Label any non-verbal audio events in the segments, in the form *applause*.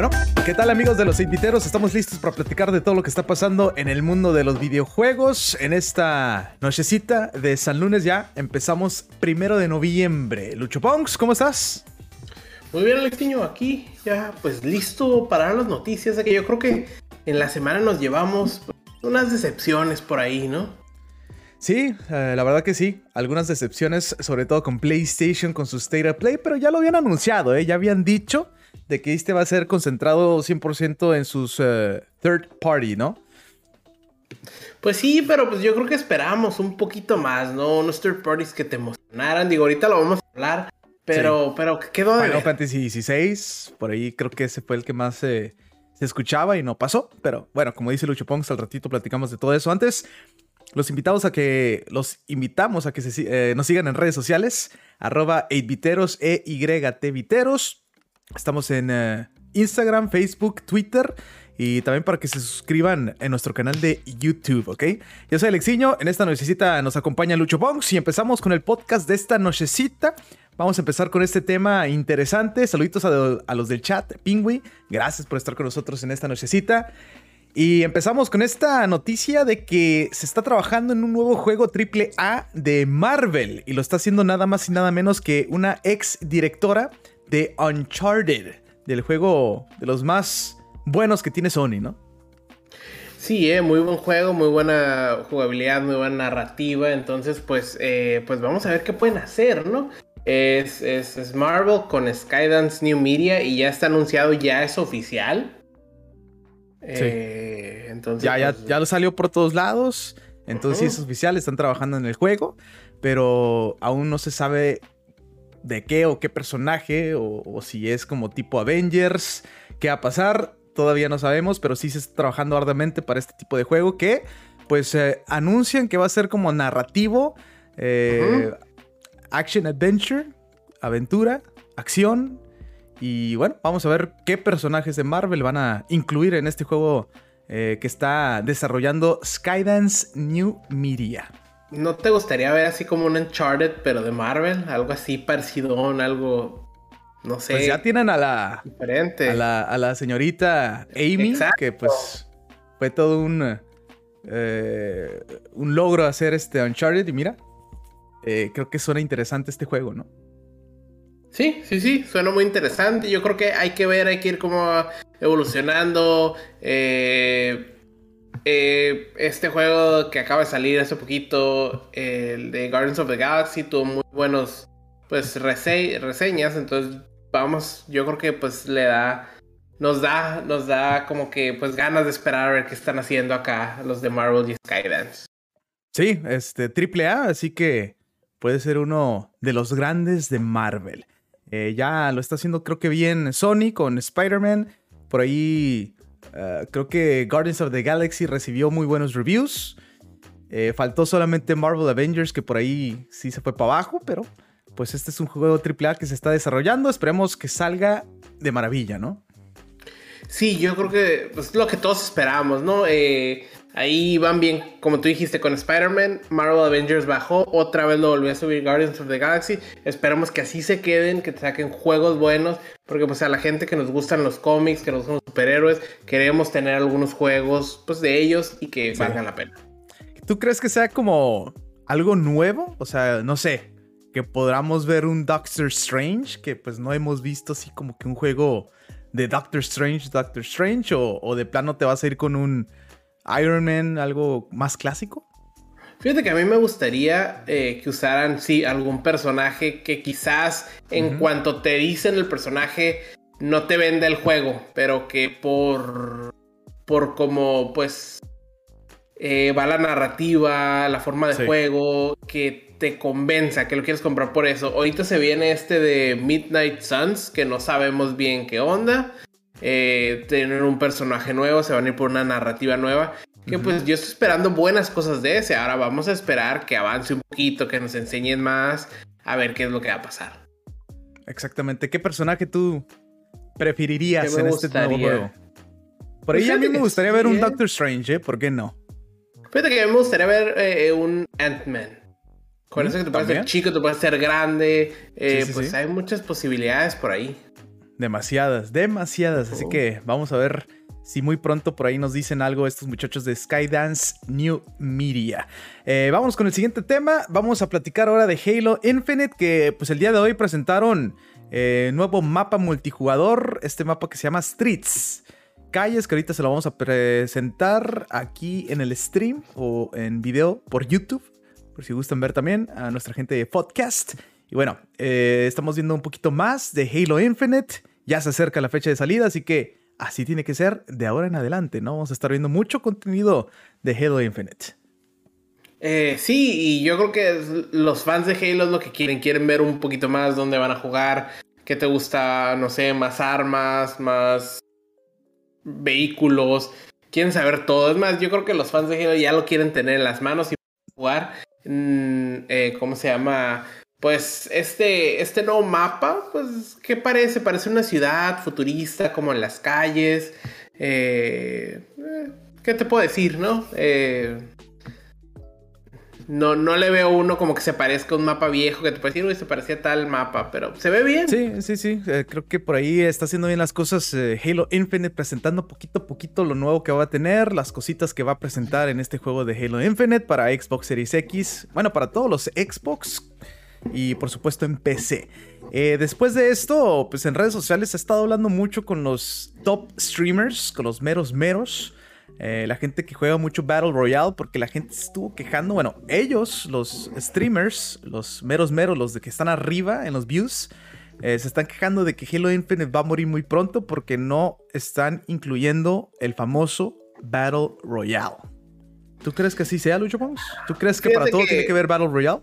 Bueno, ¿qué tal amigos de los inviteros? Estamos listos para platicar de todo lo que está pasando en el mundo de los videojuegos. En esta nochecita de San Lunes ya empezamos primero de noviembre. Lucho Ponks, ¿cómo estás? Muy bien, Alexiño, aquí ya pues listo para las noticias de que yo creo que en la semana nos llevamos unas decepciones por ahí, ¿no? Sí, eh, la verdad que sí. Algunas decepciones, sobre todo con PlayStation, con su State of Play, pero ya lo habían anunciado, ¿eh? Ya habían dicho de que este va a ser concentrado 100% en sus eh, third party, ¿no? Pues sí, pero pues yo creo que esperamos un poquito más, ¿no? Unos third parties que te emocionaran. Digo, ahorita lo vamos a hablar, pero, pero quedó de Final Fantasy XVI, por ahí creo que ese fue el que más se escuchaba y no pasó. Pero bueno, como dice Lucho Pongs, al ratito platicamos de todo eso. Antes, los invitamos a que los invitamos a que se, eh, nos sigan en redes sociales, arroba 8viteros, e y viteros. Estamos en eh, Instagram, Facebook, Twitter y también para que se suscriban en nuestro canal de YouTube, ¿ok? Yo soy Alexiño, en esta nochecita nos acompaña Lucho Ponks y empezamos con el podcast de esta nochecita. Vamos a empezar con este tema interesante. Saluditos a, los del chat, Pingui. Gracias por estar con nosotros en esta nochecita. Y empezamos con esta noticia de que se está trabajando en un nuevo juego AAA de Marvel. Y lo está haciendo nada más y nada menos que una ex directora de Uncharted, del juego de los más buenos que tiene Sony, ¿no? Sí, eh, muy buen juego, muy buena jugabilidad, muy buena narrativa. Entonces, pues, eh, pues vamos a ver qué pueden hacer, ¿no? Es, es, Marvel con Skydance New Media y ya está anunciado, ya es oficial. Eh, entonces, ya, ya, pues, ya lo salió por todos lados. Entonces, es oficial, están trabajando en el juego, pero aún no se sabe de qué o qué personaje, o, si es como tipo Avengers, qué va a pasar, todavía no sabemos, pero sí se está trabajando arduamente para este tipo de juego que pues eh, anuncian que va a ser como narrativo, eh, action adventure, aventura, acción. Y bueno, vamos a ver qué personajes de Marvel van a incluir en este juego eh, que está desarrollando Skydance New Media. ¿No te gustaría ver así como un Uncharted, pero de Marvel? Algo así parecido, algo. No sé. Pues ya tienen a la. Diferente. A la, señorita Amy, que pues fue todo un. Eh, un logro hacer este Uncharted. Y mira, eh, creo que suena interesante este juego, ¿no? Sí, sí, sí, suena muy interesante. Yo creo que hay que ver, hay que ir como evolucionando. Eh eh, este juego que acaba de salir hace poquito, el de Guardians of the Galaxy, tuvo muy buenos pues reseñas, entonces vamos, yo creo que pues le da nos da nos da como que pues ganas de esperar a ver qué están haciendo acá los de Marvel y Skydance. Sí, este triple A, así que puede ser uno de los grandes de Marvel. Eh, ya lo está haciendo creo que bien Sony con Spider-Man. Por ahí eh, creo que Guardians of the Galaxy recibió muy buenos reviews. Eh, faltó solamente Marvel Avengers, que por ahí sí se fue para abajo, pero pues este es un juego AAA que se está desarrollando. Esperemos que salga de maravilla, ¿no? Sí, yo creo que es pues, lo que todos esperamos, ¿no? Eh, Ahí van bien, como tú dijiste, con Spider-Man, Marvel Avengers bajó, otra vez lo volvió a subir Guardians of the Galaxy. Esperamos que así se queden, que te saquen juegos buenos, porque pues a la gente que nos gustan los cómics, que nos gustan los superhéroes, queremos tener algunos juegos pues de ellos y que valgan la pena. ¿Tú crees que sea como algo nuevo? O sea, no sé, que podamos ver un Doctor Strange, que pues no hemos visto así como que un juego de Doctor Strange, Doctor Strange, o, o de plano te vas a ir con un Iron Man, algo más clásico? Fíjate que a mí me gustaría eh, que usaran, sí, algún personaje que quizás en cuanto te dicen el personaje no te vende el juego, pero que por, por como pues eh, va la narrativa, la forma de juego, que te convenza, que lo quieres comprar por eso. Ahorita se viene este de Midnight Suns, que no sabemos bien qué onda. Eh, tener un personaje nuevo, se van a ir por una narrativa nueva. Que pues yo estoy esperando buenas cosas de ese. Ahora vamos a esperar que avance un poquito, que nos enseñen más, a ver qué es lo que va a pasar. Exactamente. ¿Qué personaje tú preferirías en este nuevo juego? Por ahí a mí me gustaría ver un Doctor Strange, ¿eh? ¿Por qué no? Fíjate que a mí me gustaría ver eh, un Ant-Man. Con eso que te puede ser chico, te puede ser grande. pues hay muchas posibilidades por ahí. Demasiadas, demasiadas. Así que vamos a ver si muy pronto por ahí nos dicen algo estos muchachos de Skydance New Media. Eh, vamos con el siguiente tema. Vamos a platicar ahora de Halo Infinite, que pues el día de hoy presentaron eh, nuevo mapa multijugador, este mapa que se llama Streets. Calles, que ahorita se lo vamos a presentar aquí en el stream o en video por YouTube, por si gustan ver también a nuestra gente de podcast. Y bueno, eh, estamos viendo un poquito más de Halo Infinite. Ya se acerca la fecha de salida, así que así tiene que ser de ahora en adelante, ¿no? Vamos a estar viendo mucho contenido de Halo Infinite. Eh, sí, y yo creo que los fans de Halo es lo que quieren. Quieren ver un poquito más dónde van a jugar. ¿Qué te gusta? No sé, más armas, más vehículos. Quieren saber todo. Es más, yo creo que los fans de Halo ya lo quieren tener en las manos y jugar. Eh, ¿Cómo se llama? Pues este, este nuevo mapa, pues, ¿qué parece? Parece una ciudad futurista, como en las calles. Eh, eh, ¿Qué te puedo decir, no? Eh, no, no le veo uno como que se parezca a un mapa viejo que te puede decir, uy, se parecía tal mapa, pero se ve bien. Sí, sí, sí. creo que por ahí está haciendo bien las cosas Halo Infinite, presentando poquito a poquito lo nuevo que va a tener, las cositas que va a presentar en este juego de Halo Infinite para Xbox Series X. Bueno, para todos los Xbox y por supuesto en PC. Eh, después de esto, pues en redes sociales se ha estado hablando mucho con los top streamers, con los meros meros. Eh, la gente que juega mucho Battle Royale, porque la gente estuvo quejando. Bueno, ellos, los streamers, los meros meros, los de que están arriba en los views, eh, se están quejando de que Halo Infinite va a morir muy pronto porque no están incluyendo el famoso Battle Royale. ¿Tú crees que así sea, Lucho Pons? ¿Tú crees que para todo tiene que ver Battle Royale?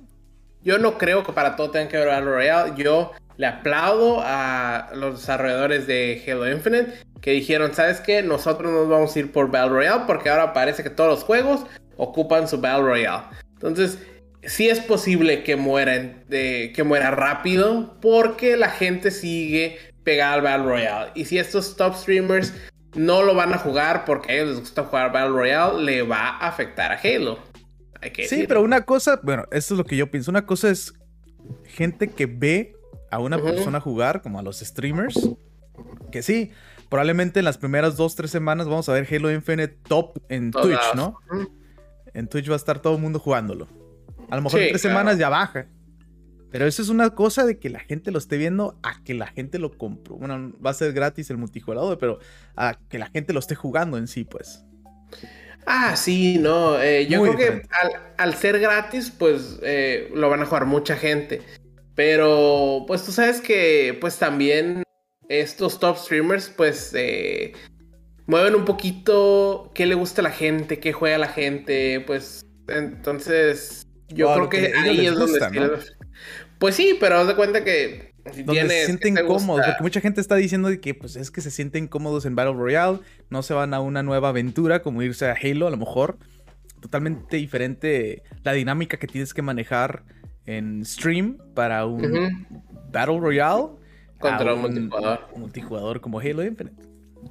Yo no creo que para todo tenga que ver Battle Royale. Yo le aplaudo a los desarrolladores de Halo Infinite que dijeron, ¿sabes qué? Nosotros nos vamos a ir por Battle Royale porque ahora parece que todos los juegos ocupan su Battle Royale. Entonces, sí es posible que muera, que muera rápido porque la gente sigue pegada al Battle Royale. Y si estos top streamers no lo van a jugar porque a ellos les gusta jugar Battle Royale, le va a afectar a Halo sí, pero una cosa, bueno, esto es lo que yo pienso. Una cosa es gente que ve a una persona jugar, como a los streamers, que sí, probablemente en las primeras dos, tres semanas vamos a ver Halo Infinite top en Twitch, ¿no? En Twitch va a estar todo el mundo jugándolo. A lo mejor en tres semanas ya baja. Pero eso es una cosa de que la gente lo esté viendo a que la gente lo compró. Bueno, va a ser gratis el multijugador, pero a que la gente lo esté jugando en sí, pues. Ah, sí, no. Eh, yo creo que al, ser gratis, pues eh, lo van a jugar mucha gente. Pero, pues tú sabes que, pues también estos top streamers, pues eh, mueven un poquito qué le gusta a la gente, qué juega la gente. Pues entonces, yo creo que, ahí es donde. Pues sí, pero haz de cuenta que donde se sienten cómodos, porque mucha gente está diciendo que pues es que se sienten cómodos en Battle Royale, no se van a una nueva aventura como irse a Halo a lo mejor. Totalmente diferente la dinámica que tienes que manejar en stream para un Battle Royale contra un, multijugador. multijugador como Halo Infinite.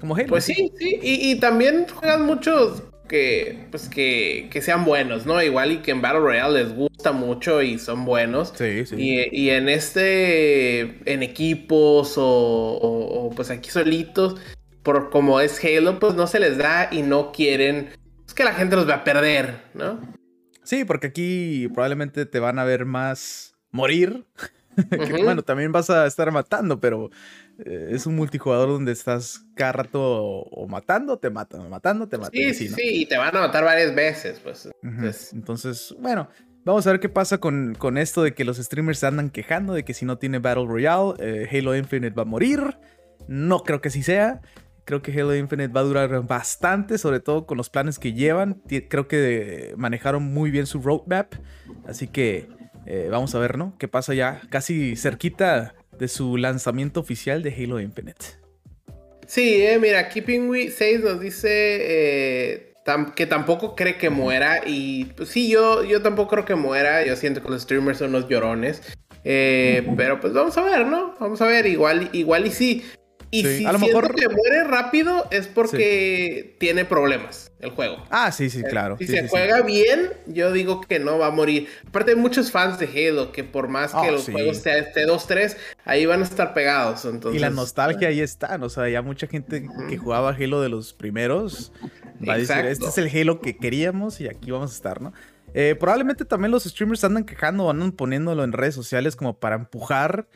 Como Halo. Pues sí, sí, y, y también juegan muchos que, pues que, que, sean buenos, ¿no? Igual y que en Battle Royale les gusta mucho y son buenos. Sí, sí. Y, en este, en equipos o, pues aquí solitos, por como es Halo, pues no se les da y no quieren es que la gente los va a perder, ¿no? Sí, porque aquí probablemente te van a ver más morir. *laughs* que, bueno, también vas a estar matando, pero eh, es un multijugador donde estás cada rato o, matando, te matan, matando, te matan. Sí, sí, y te van a matar varias veces, pues. Entonces, bueno, vamos a ver qué pasa con, con, esto de que los streamers se andan quejando de que si no tiene Battle Royale, eh, Halo Infinite va a morir. No creo que así sea. Creo que Halo Infinite va a durar bastante, sobre todo con los planes que llevan. Creo que manejaron muy bien su roadmap. Así que eh, vamos a ver, ¿no? ¿Qué pasa ya? Casi cerquita de su lanzamiento oficial de Halo Infinite. Sí, eh, mira, Keeping 6 nos dice eh, que tampoco cree que muera. Y pues, sí, yo, yo tampoco creo que muera. Yo siento que los streamers son los llorones. Eh, pero pues vamos a ver, ¿no? Vamos a ver, igual, igual y sí. Y si a lo mejor que muere rápido es porque tiene problemas el juego. Ah, sí, sí, claro. Si se juega bien, yo digo que no va a morir. Aparte hay muchos fans de Halo que por más que oh, los juegos sean este 2-3, ahí van a estar pegados. Entonces, y la nostalgia ahí está, o sea, ya mucha gente que jugaba Halo de los primeros va a decir, este es el Halo que queríamos y aquí vamos a estar, ¿no? Eh, probablemente también los streamers andan quejando, andan poniéndolo en redes sociales como para empujar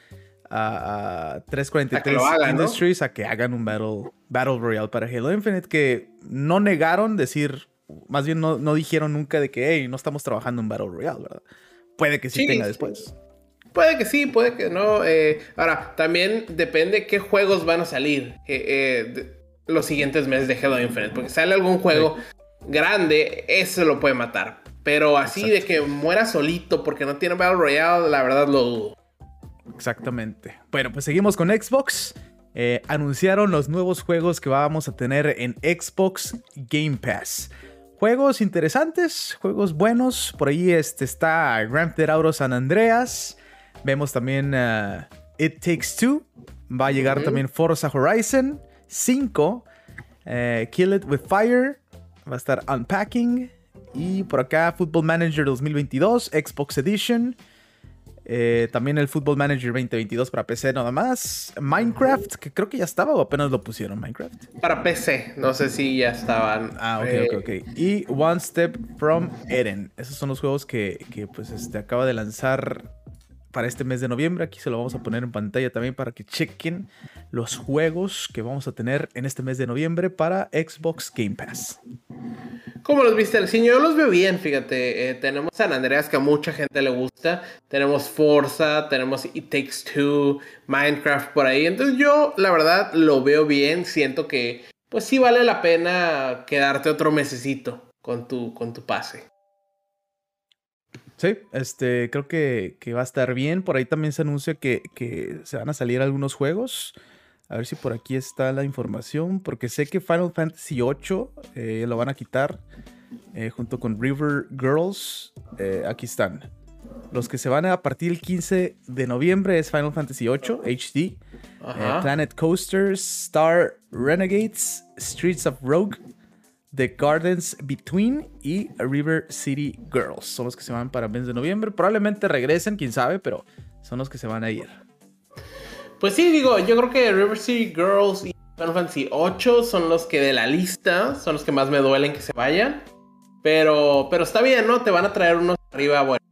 a, 343 Industries a que hagan un Battle, Battle Royale para Halo Infinite, que no negaron decir, más bien no, no dijeron nunca de que, hey, no estamos trabajando en Battle Royale, ¿verdad? Puede que sí, tenga después. Puede que sí, puede que no. Eh, ahora, también depende qué juegos van a salir eh, eh, los siguientes meses de Halo Infinite. Porque sale algún juego grande, eso lo puede matar. Pero así de que muera solito porque no tiene Battle Royale, la verdad lo dudo. Exactamente. Bueno, pues seguimos con Xbox. Eh, anunciaron los nuevos juegos que vamos a tener en Xbox Game Pass. Juegos interesantes, juegos buenos. Por ahí este, está Grand Theft Auto San Andreas. Vemos también uh, It Takes Two. Va a llegar también Forza Horizon 5. Eh, Kill It With Fire. Va a estar Unpacking. Y por acá Football Manager 2022, Xbox Edition. Eh, también el Football Manager 2022 para PC nada más. Minecraft, que creo que ya estaba o apenas lo pusieron, Minecraft. Para PC, no sé si ya estaban. Ah, ok, ok, ok. Y One Step from Eden. Esos son los juegos que, que pues este, acaba de lanzar para este mes de noviembre. Aquí se lo vamos a poner en pantalla también para que chequen los juegos que vamos a tener en este mes de noviembre para Xbox Game Pass. ¿Cómo los viste, el Yo los veo bien, fíjate. Eh, tenemos San Andreas que a mucha gente le gusta. Tenemos Forza, tenemos It Takes Two, Minecraft por ahí. Entonces yo, la verdad, lo veo bien. Siento que, pues sí vale la pena quedarte otro mesecito con tu, con tu pase. Sí, este, creo que, va a estar bien. Por ahí también se anuncia que, se van a salir algunos juegos. A ver si por aquí está la información. Porque sé que Final Fantasy VIII eh, lo van a quitar. Eh, junto con River Girls. Eh, aquí están. Los que se van a partir el 15 de noviembre es Final Fantasy VIII HD. Planet Coasters, Star Renegades, Streets of Rogue, The Gardens Between y River City Girls. Son los que se van para el mes de noviembre. Probablemente regresen, quién sabe, pero son los que se van a ir. Pues sí, digo, yo creo que River City Girls y Final Fantasy 8 son los que de la lista, son los que más me duelen que se vayan. Pero, pero está bien, ¿no? Te van a traer unos arriba, bueno.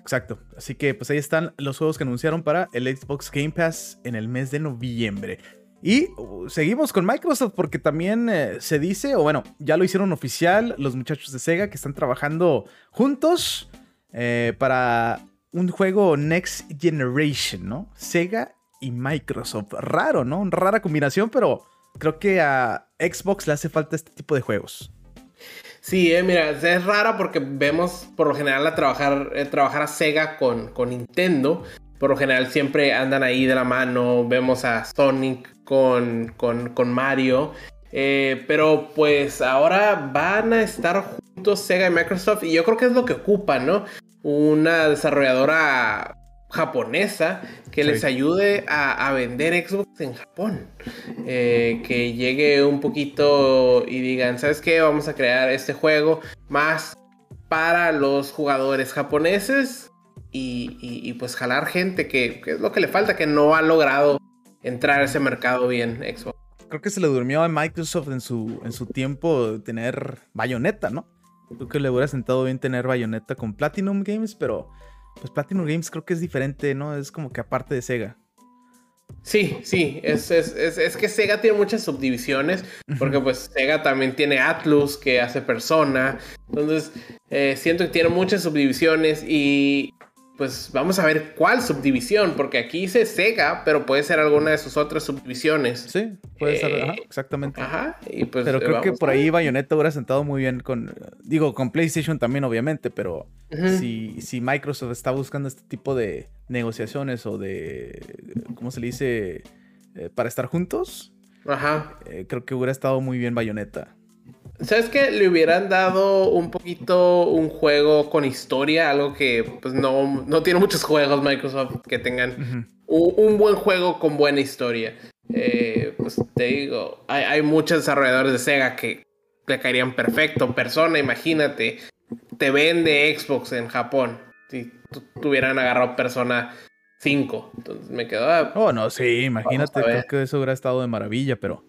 Exacto. Así que pues ahí están los juegos que anunciaron para el Xbox Game Pass en el mes de noviembre. Y uh, seguimos con Microsoft porque también eh, se dice, o bueno, ya lo hicieron oficial los muchachos de Sega que están trabajando juntos eh, para un juego Next Generation, ¿no? Sega y Microsoft. Raro, ¿no? Una rara combinación, pero creo que a Xbox le hace falta este tipo de juegos. Sí, eh, mira, es rara porque vemos por lo general a trabajar, trabajar a Sega con, con Nintendo. Por lo general siempre andan ahí de la mano. Vemos a Sonic con, con, Mario. Eh, pero pues ahora van a estar juntos Sega y Microsoft y yo creo que es lo que ocupa, ¿no? Una desarrolladora japonesa que les ayude a, vender Xbox en Japón. Eh, que llegue un poquito y digan, ¿sabes qué? Vamos a crear este juego más para los jugadores japoneses y, pues jalar gente que, que, es lo que le falta, que no ha logrado entrar a ese mercado bien Xbox. Creo que se le durmió a Microsoft en su, en su tiempo tener Bayonetta, ¿no? Creo que le hubiera sentado bien tener Bayonetta con Platinum Games, pero pues Platinum Games creo que es diferente, ¿no? Es como que aparte de Sega. Sí, sí, es, es, que Sega tiene muchas subdivisiones, porque pues Sega también tiene Atlus que hace persona, entonces eh, siento que tiene muchas subdivisiones y pues vamos a ver cuál subdivisión, porque aquí dice Sega, pero puede ser alguna de sus otras subdivisiones. Sí, puede ser, ajá, eh, exactamente. Ajá, y pues. Pero creo que por ahí Bayonetta hubiera sentado muy bien con. Digo, con PlayStation también, obviamente, pero si, si Microsoft está buscando este tipo de negociaciones o de. ¿Cómo se le dice? Eh, para estar juntos. Ajá. Eh, creo que hubiera estado muy bien Bayonetta. ¿Sabes qué? Le hubieran dado un poquito un juego con historia, algo que pues no, no tiene muchos juegos Microsoft que tengan un, buen juego con buena historia. eh, pues te digo, hay, muchos desarrolladores de Sega que le caerían perfecto. Persona, imagínate, te vende Xbox en Japón. Si tuvieran agarrado Persona 5. Entonces me quedó. Ah, oh, no, sí, imagínate, creo que eso hubiera estado de maravilla, pero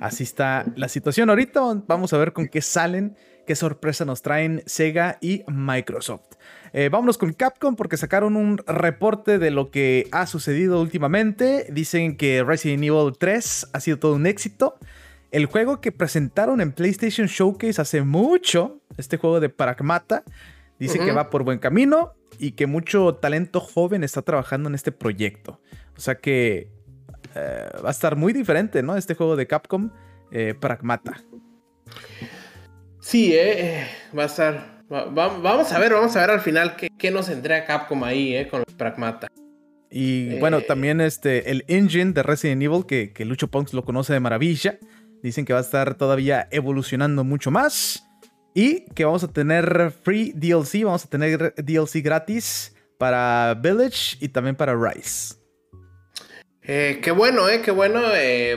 así está la situación ahorita. Vamos a ver con qué salen, qué sorpresa nos traen Sega y Microsoft. Eh, vámonos con Capcom porque sacaron un reporte de lo que ha sucedido últimamente. Dicen que Resident Evil 3 ha sido todo un éxito. El juego que presentaron en PlayStation Showcase hace mucho, este juego de Pragmata, dice que va por buen camino y que mucho talento joven está trabajando en este proyecto. O sea que eh, va a estar muy diferente, ¿no? Este juego de Capcom, eh, Pragmata. Sí, eh, va a estar vamos a ver, vamos a ver al final qué, nos entrega Capcom ahí, eh, con el Pragmata. Y bueno, eh, también este, el engine de Resident Evil, que, que Lucho Punks lo conoce de maravilla. Dicen que va a estar todavía evolucionando mucho más. Y que vamos a tener free DLC, vamos a tener DLC gratis para Village y también para Rise. Eh, qué bueno, eh, qué bueno.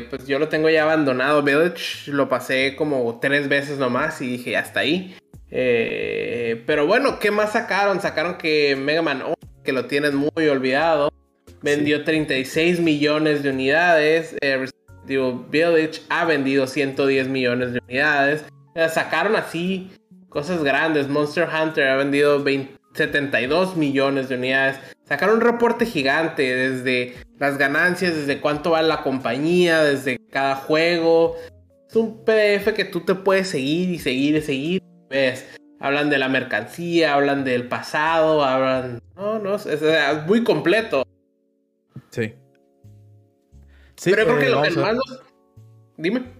pues yo lo tengo ya abandonado, Village. Lo pasé como tres veces nomás y dije, hasta ahí. Eh, pero bueno, ¿qué más sacaron? Sacaron que Mega Man que lo tienen muy olvidado, vendió 36 millones de unidades. Eh, Village ha vendido 110 millones de unidades. Eh, sacaron así cosas grandes. Monster Hunter ha vendido 72 millones de unidades. Sacaron un reporte gigante desde las ganancias, desde cuánto vale la compañía, desde cada juego. Es un PDF que tú te puedes seguir y seguir y seguir ves, hablan de la mercancía, hablan del pasado, hablan... No, no, es, muy completo. Sí. sí Pero creo que lo que más Dime.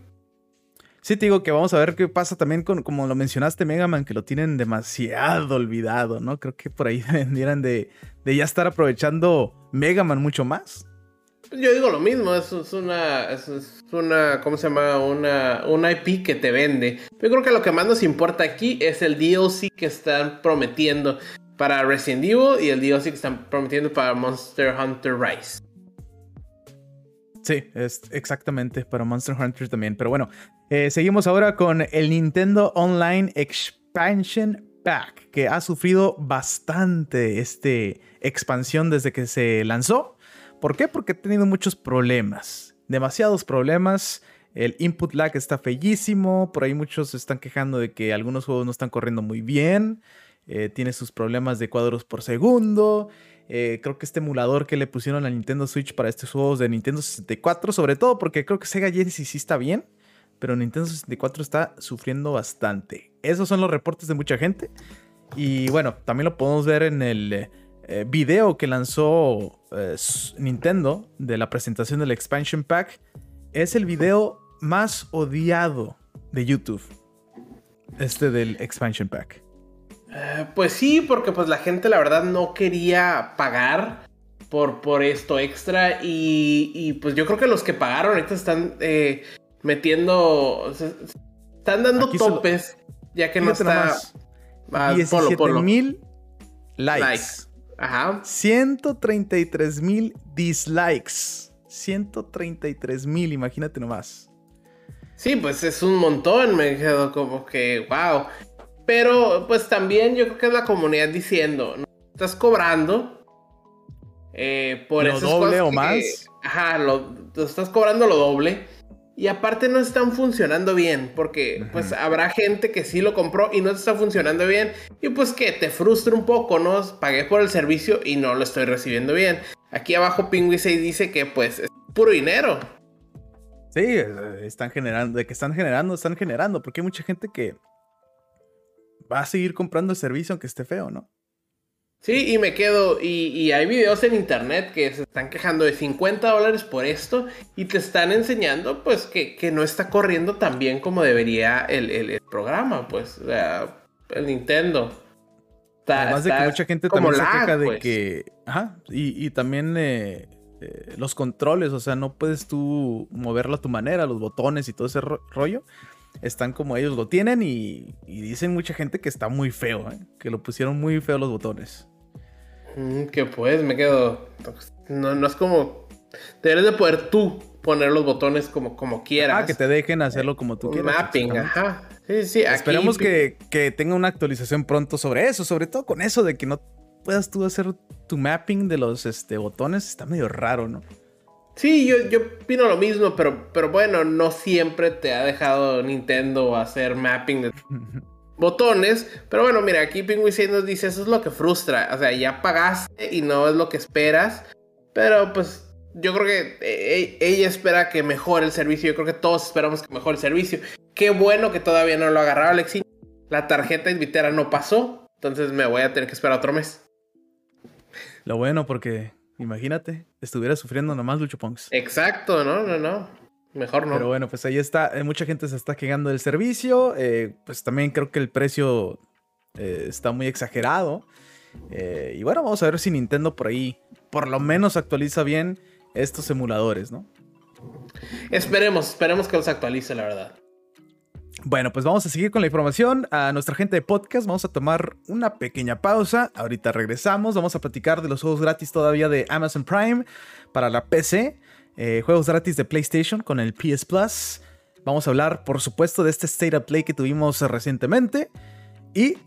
Sí, te digo que vamos a ver qué pasa también con, como lo mencionaste, Mega Man, que lo tienen demasiado olvidado, ¿no? Creo que por ahí *laughs* vendieran de, de ya estar aprovechando Mega Man mucho más. Yo digo lo mismo, es, una, es, una, ¿cómo se llama? Una, una IP que te vende. Yo creo que lo que más nos importa aquí es el DLC que están prometiendo para Resident Evil y el DLC que están prometiendo para Monster Hunter Rise. Sí, es exactamente para Monster Hunter también. Pero bueno, eh, seguimos ahora con el Nintendo Online Expansion Que ha sufrido bastante este expansión desde que se lanzó. ¿Por qué? Porque ha tenido muchos problemas, demasiados problemas. El input lag está fellísimo, por ahí muchos se están quejando de que algunos juegos no están corriendo muy bien, eh, tiene sus problemas de cuadros por segundo. Eh, creo que este emulador que le pusieron a Nintendo Switch para estos juegos de Nintendo 64, sobre todo porque creo que Sega Genesis sí está bien, pero Nintendo 64 está sufriendo bastante. Esos son los reportes de mucha gente. Y bueno, también lo podemos ver en el eh, video que lanzó eh, Nintendo de la presentación del Expansion Pack es el video más odiado de YouTube. Este del Expansion Pack. Eh, pues sí, porque pues la gente la verdad no quería pagar por, por esto extra y, pues yo creo que los que pagaron ahorita están metiendo, están dando topes, ya que no está... Más, 17 mil likes. Ajá. 133 mil dislikes. 133 mil, imagínate nomás. Sí, pues es un montón, me quedo como que, wow. Pero pues también yo creo que es la comunidad diciendo, ¿no? estás cobrando eh, por lo doble o más. Ajá, lo, estás cobrando lo doble. Y aparte no están funcionando bien, porque pues habrá gente que sí lo compró y no está funcionando bien. Y pues que te frustra un poco, ¿no? Pagué por el servicio y no lo estoy recibiendo bien. Aquí abajo Pingui 6 dice que pues es puro dinero. Sí, eh, están generando, de que están generando, están generando, porque hay mucha gente que va a seguir comprando el servicio aunque esté feo, ¿no? Sí, y me quedo, y, hay videos en internet que se están quejando de 50 dólares por esto y te están enseñando pues que, no está corriendo tan bien como debería el, programa, pues, o sea, el Nintendo. Además de que mucha gente también se queja de pues. que, ajá, y, también eh, eh, los controles, o sea, no puedes tú moverlo a tu manera, los botones y todo ese rollo están como ellos lo tienen y, dicen mucha gente que está muy feo, ¿eh? que lo pusieron muy feo los botones. Mm, que pues, me quedo. No, no es como. Deberías de poder tú poner los botones como, como quieras. Ah, que te dejen hacerlo como tú quieras. Mapping, ajá. Sí, sí, Esperemos que, que, tenga una actualización pronto sobre eso, sobre todo con eso de que no puedas tú hacer tu mapping de los este, botones, está medio raro, ¿no? Sí, yo, yo opino lo mismo, pero, pero bueno, no siempre te ha dejado Nintendo hacer mapping de *laughs* botones. Pero bueno, mira, aquí Penguin nos dice, eso es lo que frustra. O sea, ya pagaste y no es lo que esperas. Pero pues yo creo que eh, eh, ella espera que mejore el servicio. Yo creo que todos esperamos que mejore el servicio. Qué bueno que todavía no lo ha agarrado Alexi. La tarjeta Invitera no pasó. Entonces me voy a tener que esperar otro mes. Lo bueno, porque imagínate, estuviera sufriendo nomás Lucho Ponks. Exacto, no, no, no. Mejor no. Pero bueno, pues ahí está. Eh, mucha gente se está quejando del servicio. pues también creo que el precio está muy exagerado. y bueno, vamos a ver si Nintendo por ahí por lo menos actualiza bien estos emuladores, ¿no? Esperemos, esperemos que los actualice, la verdad. Bueno, pues vamos a seguir con la información. A nuestra gente de podcast vamos a tomar una pequeña pausa. Ahorita regresamos. Vamos a platicar de los juegos gratis todavía de Amazon Prime para la PC. Eh, juegos gratis de PlayStation con el PS Plus. Vamos a hablar, por supuesto, de este State of Play que tuvimos recientemente. Y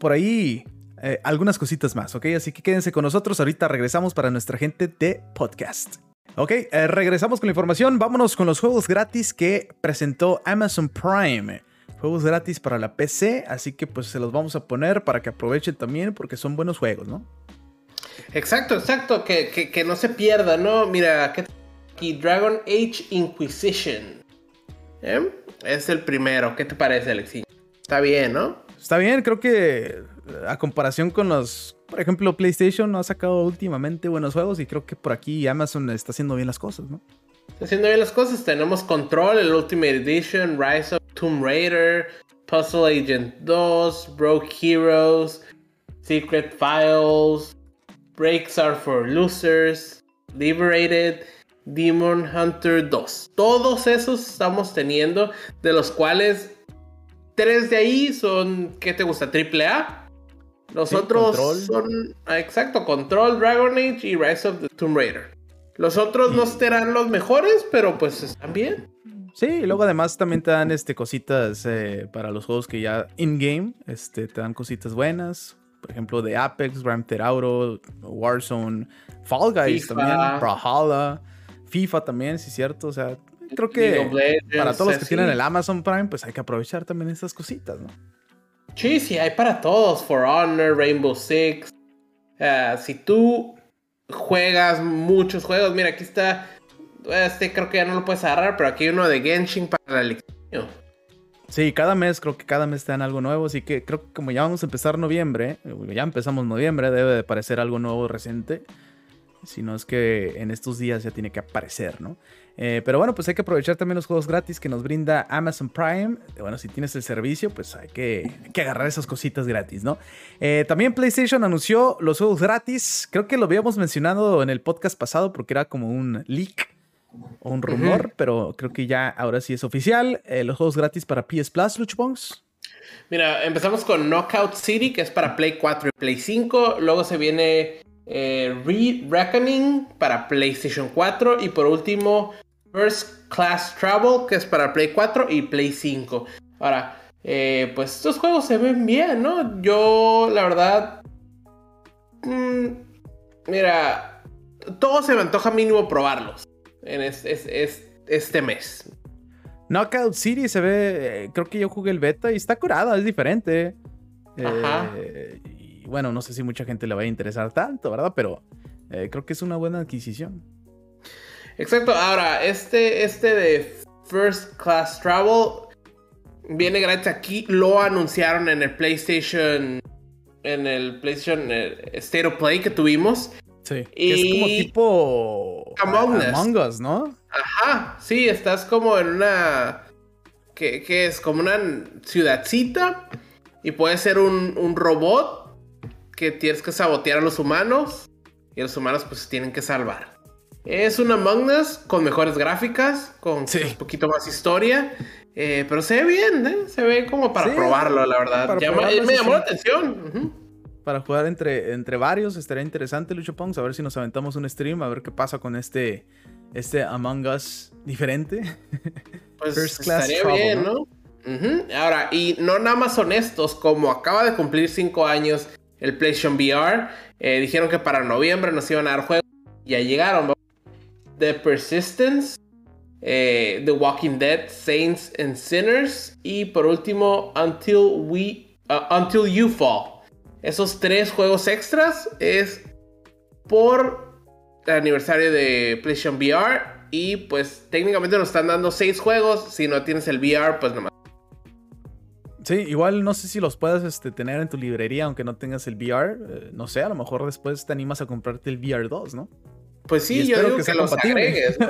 por ahí eh, algunas cositas más, ¿ok? Así que quédense con nosotros. Ahorita regresamos para nuestra gente de podcast. Ok, eh, regresamos con la información. Vámonos con los juegos gratis que presentó Amazon Prime. Juegos gratis para la PC, así que pues se los vamos a poner para que aprovechen también porque son buenos juegos, ¿no? Exacto, exacto, que, no se pierda, ¿no? Mira, aquí Dragon Age Inquisition. ¿Eh? Es el primero, ¿qué te parece, Alexi? Está bien, ¿no? Está bien, creo que a comparación con los, por ejemplo, PlayStation ha sacado últimamente buenos juegos y creo que por aquí Amazon está haciendo bien las cosas, ¿no? Haciendo bien las cosas. Tenemos Control, el Ultimate Edition, Rise of Tomb Raider, Puzzle Agent 2, Broke Heroes, Secret Files, Breaks Are for Losers, Liberated, Demon Hunter 2. Todos esos estamos teniendo, de los cuales tres de ahí son, ¿qué te gusta? ¿Triple A? Los otros son, ah, exacto, Control, Dragon Age y Rise of the Tomb Raider. Los otros no serán los mejores, pero pues están bien. Sí, y luego además también te dan este, cositas eh, para los juegos que ya in-game, este, te dan cositas buenas. Por ejemplo, de Apex, Grand Theft Auto, Warzone, Fall Guys también, Brawlhalla, FIFA también, sí es cierto. O sea, creo que para todos los que tienen el Amazon Prime, pues hay que aprovechar también esas cositas, ¿no? Sí, sí, hay para todos. For Honor, Rainbow Six. Ah, si tú juegas muchos juegos, mira, aquí está. Este creo que ya no lo puedes agarrar, pero aquí hay uno de Genshin para la lección. Sí, cada mes, creo que cada mes te dan algo nuevo, así que creo que como ya vamos a empezar noviembre, ya empezamos noviembre, debe de parecer algo nuevo reciente. Si no es que en estos días ya tiene que aparecer, ¿no? Eh, pero bueno, pues hay que aprovechar también los juegos gratis que nos brinda Amazon Prime. Bueno, si tienes el servicio, pues hay que, agarrar esas cositas gratis, ¿no? Eh, también PlayStation anunció los juegos gratis. Creo que lo habíamos mencionado en el podcast pasado porque era como un leak o un rumor, pero creo que ya ahora sí es oficial. Eh, los juegos gratis para PS Plus, Luchbongs. Mira, empezamos con Knockout City, que es para Play 4 y Play 5. Luego se viene Re Reckoning para PlayStation 4. Y por último, First Class Travel, que es para Play 4 y Play 5. Ahora, eh, pues estos juegos se ven bien, ¿no? Yo, la verdad... Mm, mira, todo se me antoja mínimo probarlos en este mes. Knockout City se ve, eh, creo que yo jugué el beta y está curada, es diferente. Ajá. Eh, y bueno, no sé si mucha gente le va a interesar tanto, ¿verdad? Pero creo que es una buena adquisición. Exacto, ahora, este, este de First Class Travel viene gratis aquí. Lo anunciaron en el PlayStation. En el PlayStation eh, State of Play que tuvimos. Sí. es como tipo. Among Us. ¿no? Ajá. Sí, estás como en una. Que, es como una ciudadcita. Y puede ser un, un robot que tienes que sabotear a los humanos. Y los humanos pues tienen que salvar. Es una Among con mejores gráficas, con un poquito más historia. Eh, pero se ve bien, ¿eh? Se ve como para probarlo, la verdad. me llamó la atención. Para jugar entre, entre varios, estaría interesante, Lucho Pongs. A ver si nos aventamos un stream, a ver qué pasa con este este Among Us diferente. *laughs* Pues estaría bien, ¿no? Ahora, y no nada más honestos, como acaba de cumplir 5 años el PlayStation VR, eh, dijeron que para noviembre nos iban a dar juegos. Ya llegaron. The Persistence, eh, The Walking Dead, Saints and Sinners y por último Until We uh, Until You Fall. Esos tres juegos extras es por el aniversario de PlayStation VR y pues técnicamente nos están dando seis juegos. Si no tienes el VR, pues nomás. Sí, igual no sé si los puedes este, tener en tu librería aunque no tengas el VR. Eh, no sé, a lo mejor después te animas a comprarte el VR 2, ¿no? Pues sí, yo digo que, que los agregues. *laughs*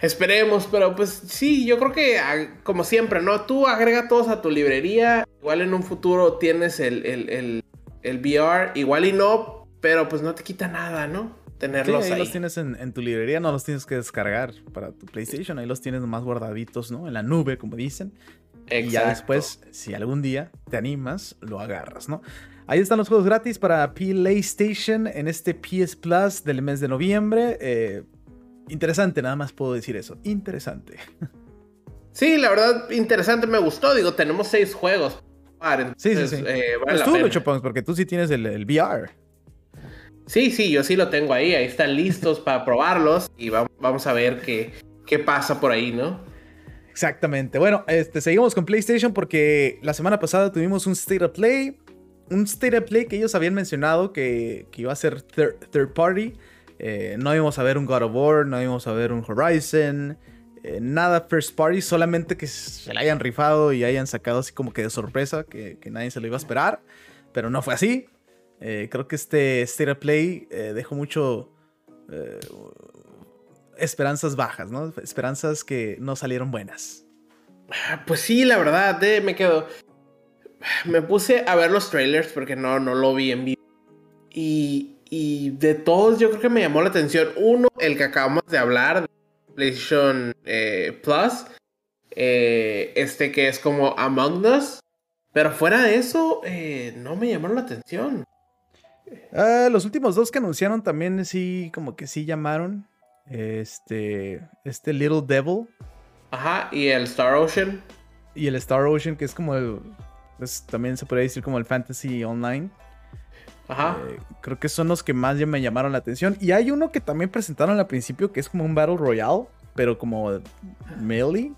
Esperemos, pero pues sí, yo creo que ah, como siempre, ¿no? Tú agrega todos a tu librería. Igual en un futuro tienes el, el, el, VR, igual y no, pero pues no te quita nada, ¿no? Tenerlos sí, ahí. los tienes en, tu librería, no los tienes que descargar para tu PlayStation. Ahí los tienes más guardaditos, ¿no? En la nube, como dicen. Y ya después, si algún día te animas, lo agarras, ¿no? Ahí están los juegos gratis para PlayStation en este PS Plus del mes de noviembre. Eh, interesante, nada más puedo decir eso. Interesante. *laughs* Sí, la verdad, interesante, me gustó. Digo, tenemos seis juegos. sí, sí, sí. Eh, pues tú, porque tú sí tienes el, VR. Sí, sí, yo sí lo tengo ahí. Ahí están listos *laughs* para probarlos y vamos a ver qué, qué pasa por ahí, ¿no? Exactamente. Bueno, este, seguimos con PlayStation porque la semana pasada tuvimos un State of Play. Un State of Play que ellos habían mencionado que, que iba a ser third party. Eh, no íbamos a ver un God of War, no íbamos a ver un Horizon, eh, nada first party, solamente que se la hayan rifado y hayan sacado así como que de sorpresa, que, nadie se lo iba a esperar, pero no fue así. Eh, creo que este State of Play dejó mucho esperanzas bajas, ¿no? Esperanzas que no salieron buenas. Pues sí, la verdad, me quedo. Me puse a ver los trailers porque no, no lo vi en vivo. Y, y de todos, yo creo que me llamó la atención. Uno, el que acabamos de hablar, PlayStation eh, Plus. Eh, este que es como Among Us. Pero fuera de eso, eh, no me llamaron la atención. Ah, los últimos dos que anunciaron también sí, como que sí llamaron. Este, este Little Devil. Ajá, y el Star Ocean. Y el Star Ocean, que es como el. También se podría decir como el Fantasy Online. Ajá. Eh, creo que son los que más ya me llamaron la atención. Y hay uno que también presentaron al principio que es como un Battle Royale, pero como melee.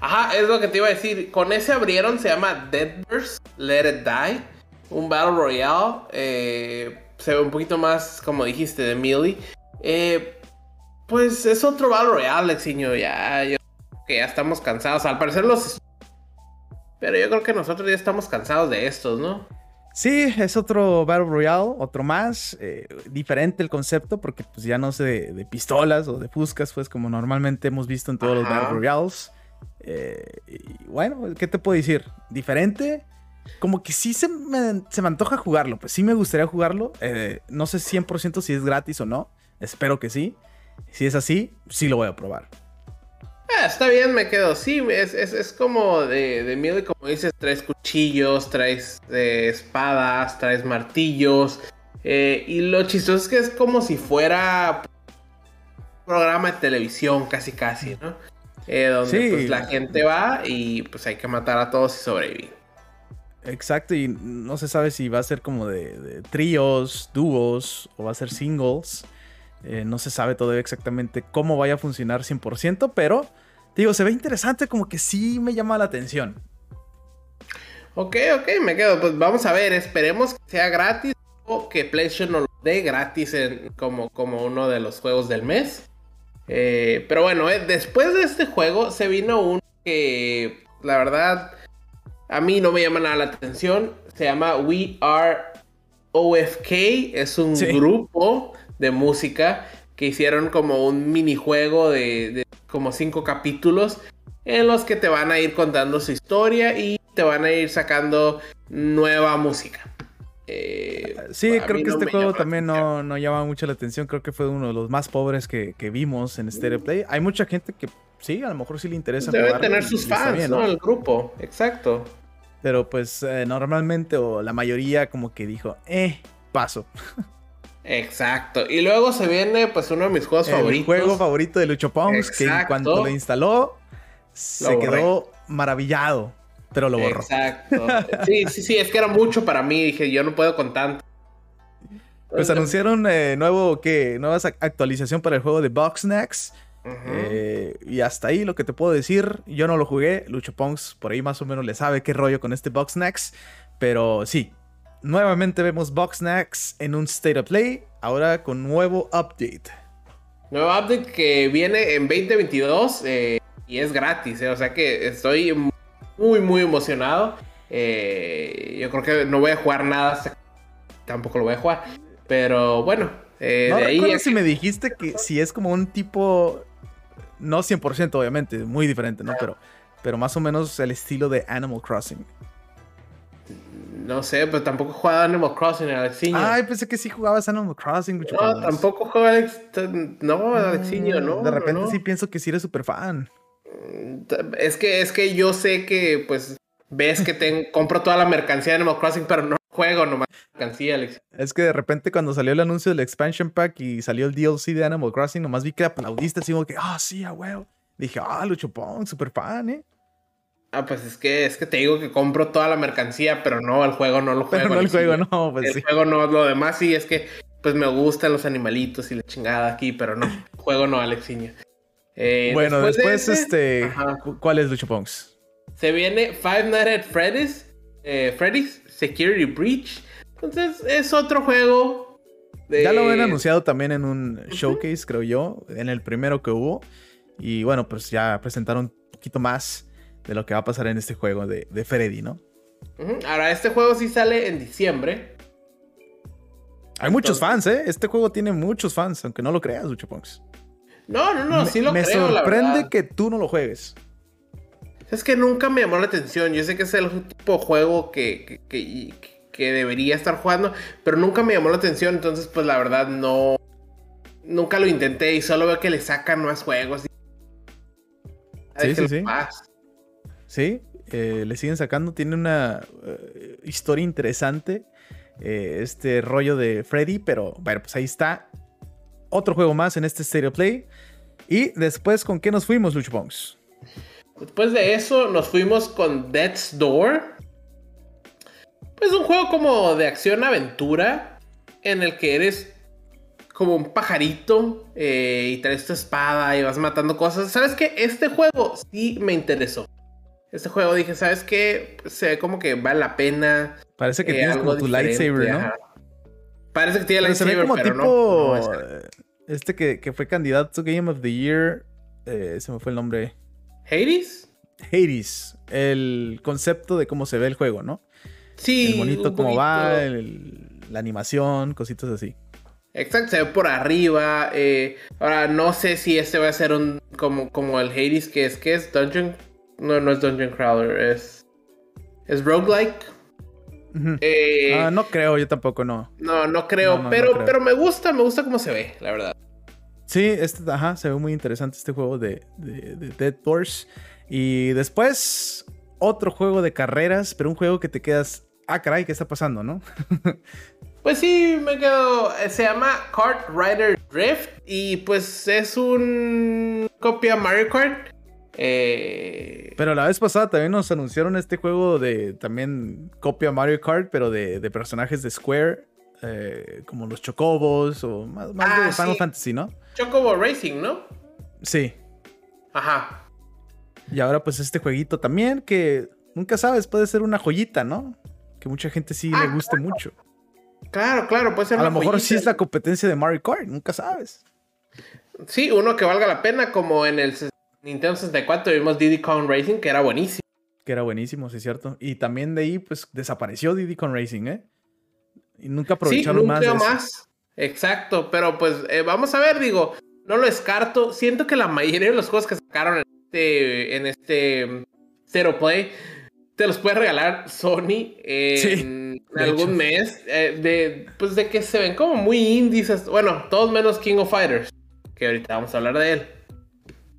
Ajá, es lo que te iba a decir. Con ese abrieron, se llama Deadverse Let It Die. Un Battle Royale. Eh, se ve un poquito más, como dijiste, de melee. Eh, pues es otro Battle Royale, Lexiño. Ya, que ya estamos cansados. Al parecer los. Pero yo creo que nosotros ya estamos cansados de estos, ¿no? Sí, es otro Battle Royale, otro más, eh, diferente el concepto porque pues ya no sé de, pistolas o de fuscas, pues como normalmente hemos visto en todos los Battle Royales. Eh, y bueno, ¿qué te puedo decir? Diferente, como que sí se me, se me antoja jugarlo, pues sí me gustaría jugarlo, eh, no sé 100% si es gratis o no, espero que sí. Si es así, sí lo voy a probar. Ah, está bien, me quedo. Sí, es, como de, de, miedo y como dices, traes cuchillos, traes eh, espadas, traes martillos. Eh, y lo chistoso es que es como si fuera un programa de televisión, casi casi, ¿no? Eh, donde pues, la gente va y pues hay que matar a todos y sobrevivir. Exacto, y no se sabe si va a ser como de, de tríos, dúos o va a ser singles. No se sabe todavía exactamente cómo vaya a funcionar 100%, pero digo, se ve interesante, como que sí me llama la atención. Ok, ok, me quedo. Pues vamos a ver, esperemos que sea gratis o que PlayStation nos lo dé gratis como, como uno de los juegos del mes. Eh, pero bueno, eh, después de este juego se vino uno que la verdad a mí no me llama nada la atención. Se llama We Are OFK. Es un grupo de música que hicieron como un minijuego de como cinco capítulos en los que te van a ir contando su historia y te van a ir sacando nueva música. Eh, sí, creo que este juego también no, no, llama mucho la atención. Creo que fue uno de los más pobres que, vimos en Stereo Play. Hay mucha gente que sí, a lo mejor sí le interesa. Debe tener sus fans, ¿no? El grupo, exacto. Pero pues eh, normalmente o la mayoría como que dijo, eh, paso. *laughs* Exacto. Y luego se viene, pues, uno de mis juegos el favoritos. juego favorito de Lucho Pongs, que en cuanto lo instaló, se quedó maravillado, pero lo borró. Exacto. *laughs* Sí, sí, sí, es que era mucho para mí. Dije, yo no puedo con tanto. Pues anunciaron eh, nuevo que nueva actualización para el juego de Boxnax. Eh, y hasta ahí lo que te puedo decir. Yo no lo jugué. Lucho Pongs por ahí más o menos le sabe qué rollo con este Boxnax. Pero sí, nuevamente vemos Boxnax en un State of Play. Ahora con nuevo update. Nuevo update que viene en 2022 eh, y es gratis. o sea que estoy muy, muy emocionado. yo creo que no voy a jugar nada. Tampoco lo voy a jugar. Pero bueno, eh, no de ahí. si me dijiste que si es como un tipo. No 100%, obviamente, muy diferente, ¿no? Pero, pero más o menos el estilo de Animal Crossing. No sé, pero tampoco jugaba Animal Crossing, Alexiño. Ay, pensé que sí jugabas Animal Crossing. no, tampoco jugaba Alex... No, Alexiño, no. De repente sí pienso que sí eres súper fan. Es que, es que yo sé que, pues, ves que te *laughs* compro toda la mercancía de Animal Crossing, pero no juego nomás mercancía, Alex. Es que de repente cuando salió el anuncio del expansion pack y salió el DLC de Animal Crossing, nomás vi que aplaudiste así como que, ah, sí, a huevo. Dije, ah, Lucho Pong, super fan, eh. Ah, pues es que es que te digo que compro toda la mercancía, pero no, el juego no lo *laughs* juego. Pero no el juego, no, pues El juego no, lo demás sí es que pues me gustan los animalitos y la chingada aquí, pero no, *laughs* juego no, Alexiño. Eh, bueno, después, este, ¿cuál es Lucho Pongs? Se viene Five Nights at Freddy's, eh, Freddy's Security Breach. Entonces es otro juego. Ya lo habían anunciado también en un showcase, creo yo, en el primero que hubo. Y bueno, pues ya presentaron un poquito más de lo que va a pasar en este juego de, Freddy, ¿no? Ahora, este juego sí sale en diciembre. Hay muchos fans, ¿eh? Este juego tiene muchos fans, aunque no lo creas, Luchopunks. No, no, no, sí lo me creo. Me sorprende que tú no lo juegues. Es que nunca me llamó la atención. Yo sé que es el tipo de juego que, que, debería estar jugando, pero nunca me llamó la atención. Entonces, pues la verdad, no. Nunca lo intenté y solo veo que le sacan más juegos. Sí, sí, sí. Sí, eh, le siguen sacando. Tiene una eh, historia interesante. Eh, este rollo de Freddy, pero bueno, pues ahí está. Otro juego más en este Stereo Play. Y después, ¿con qué nos fuimos, Luchbongs? Después de eso nos fuimos con Death's Door. Pues un juego como de acción-aventura en el que eres como un pajarito y traes tu espada y vas matando cosas. ¿Sabes qué? Este juego sí me interesó. Este juego dije, ¿sabes qué? Se ve como que vale la pena. Parece que eh, tienes como tu lightsaber, ¿no? Parece que tiene lightsaber, como pero tipo, no, Este que, que, fue candidato Game of the Year. Eh, se me fue el nombre. ¿Hades? Hades, el concepto de cómo se ve el juego, ¿no? Sí. El bonito cómo va, la animación, cositas así. Exacto, se ve por arriba. Eh, ahora, no sé si este va a ser un como, como el Hades, que es que es Dungeon. No, no es Dungeon Crawler, es. Es roguelike. Eh, ah, no creo, yo tampoco, no. No, no creo, pero, pero me gusta, me gusta cómo se ve, la verdad. Sí, este, ajá, se ve muy interesante este juego de, Dead Doors. Y después, otro juego de carreras, pero un juego que te quedas, ah, caray, ¿qué está pasando, no? *laughs* pues sí, me quedo, eh, se llama Kart Rider Drift y pues es un copia Mario Kart. Eh... Pero la vez pasada también nos anunciaron este juego de también copia Mario Kart, pero de, de personajes de Square, eh, como los Chocobos o más, más de ah, Final Fantasy, ¿no? Chocobo Racing, ¿no? Sí. Ajá. Y ahora pues este jueguito también que nunca sabes, puede ser una joyita, ¿no? Que mucha gente sí le ah, guste mucho. Claro, claro, puede ser A lo mejor sí es la competencia de Mario Kart, nunca sabes. Sí, uno que valga la pena, como en el Nintendo 64 vimos Diddy Kong Racing, que era buenísimo. Que era buenísimo, sí es cierto. Y también de ahí, pues, desapareció Diddy Kong Racing, ¿eh? Y nunca aprovecharon sí, nunca más. Exacto, pero pues eh, vamos a ver, digo, no lo descarto. Siento que la mayoría de los juegos que sacaron en este, en este Zero Play te los puede regalar Sony en algún mes. Eh, de, pues de que se ven como muy indies. Bueno, todos menos King of Fighters, que ahorita vamos a hablar de él.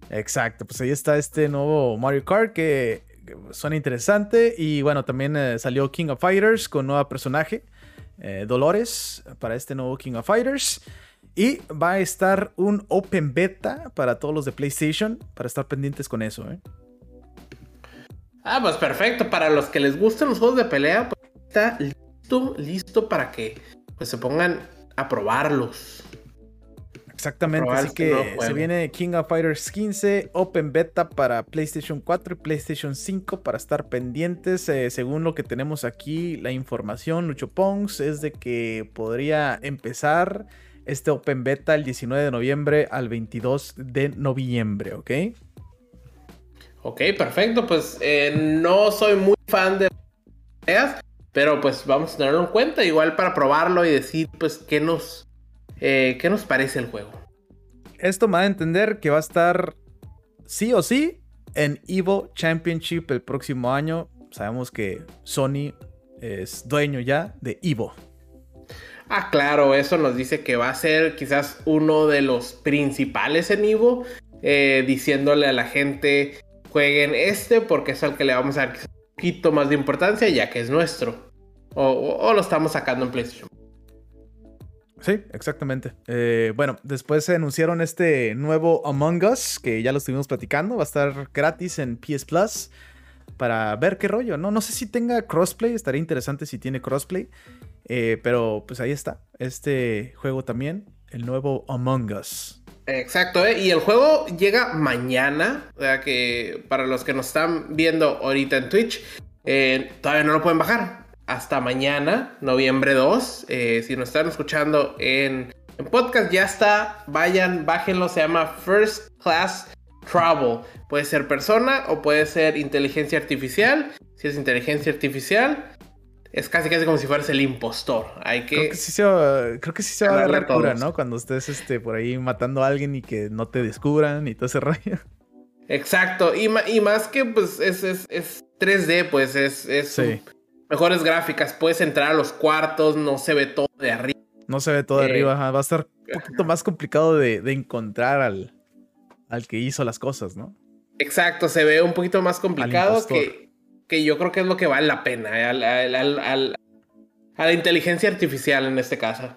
Exacto, pues ahí está este nuevo Mario Kart que, suena interesante. Y bueno, también eh, salió King of Fighters con nuevo personaje. eh, Dolores para este nuevo King of Fighters. Y va a estar un open beta para todos los de PlayStation, para estar pendientes con eso. ¿eh? Ah, pues perfecto. Para los que les gustan los juegos de pelea, pues está listo, listo para que pues, se pongan a probarlos. Exactamente, así que se viene King of Fighters 15, Open Beta para PlayStation 4 y PlayStation 5 para estar pendientes. Eh, según lo que tenemos aquí, la información, Lucho Pongs, es de que podría empezar este Open Beta el 19 de noviembre al 22 de noviembre, ¿ok? Ok, perfecto. Pues eh, no soy muy fan de pero pues vamos a tenerlo en cuenta, igual para probarlo y decir pues qué nos eh, ¿Qué nos parece el juego? Esto me va a entender que va a estar sí o sí en Evo Championship el próximo año. Sabemos que Sony es dueño ya de Evo. Ah, claro, eso nos dice que va a ser quizás uno de los principales en Evo, eh, diciéndole a la gente jueguen este porque es el que le vamos a dar un poquito más de importancia ya que es nuestro. o lo estamos sacando en PlayStation. Sí, exactamente. Eh, bueno, después se anunciaron este nuevo Among Us, que ya lo estuvimos platicando. Va a estar gratis en PS Plus para ver qué rollo, ¿no? No sé si tenga crossplay, estaría interesante si tiene crossplay. Eh, pero pues ahí está. Este juego también, el nuevo Among Us. Exacto, ¿eh? y el juego llega mañana. O sea que para los que nos están viendo ahorita en Twitch, eh, todavía no lo pueden bajar hasta mañana, noviembre 2. Eh, si nos están escuchando en, podcast, ya está. Vayan, bájenlo. Se llama First Class Travel. Puede ser persona o puede ser inteligencia artificial. Si es inteligencia artificial, es casi casi como si fueras el impostor. Hay que. Creo que sí se va, creo que sí se va a dar cura, ¿no? Cuando estés este, por ahí matando a alguien y que no te descubran y todo ese *laughs* rollo. Exacto. Y, más que pues es, es, 3D, pues es, es mejores gráficas. Puedes entrar a los cuartos, no se ve todo de arriba. No se ve todo de arriba, va a estar un poquito más complicado de, encontrar al, al que hizo las cosas, ¿no? Exacto, se ve un poquito más complicado que, que yo creo que es lo que vale la pena, eh, a la inteligencia artificial en este caso.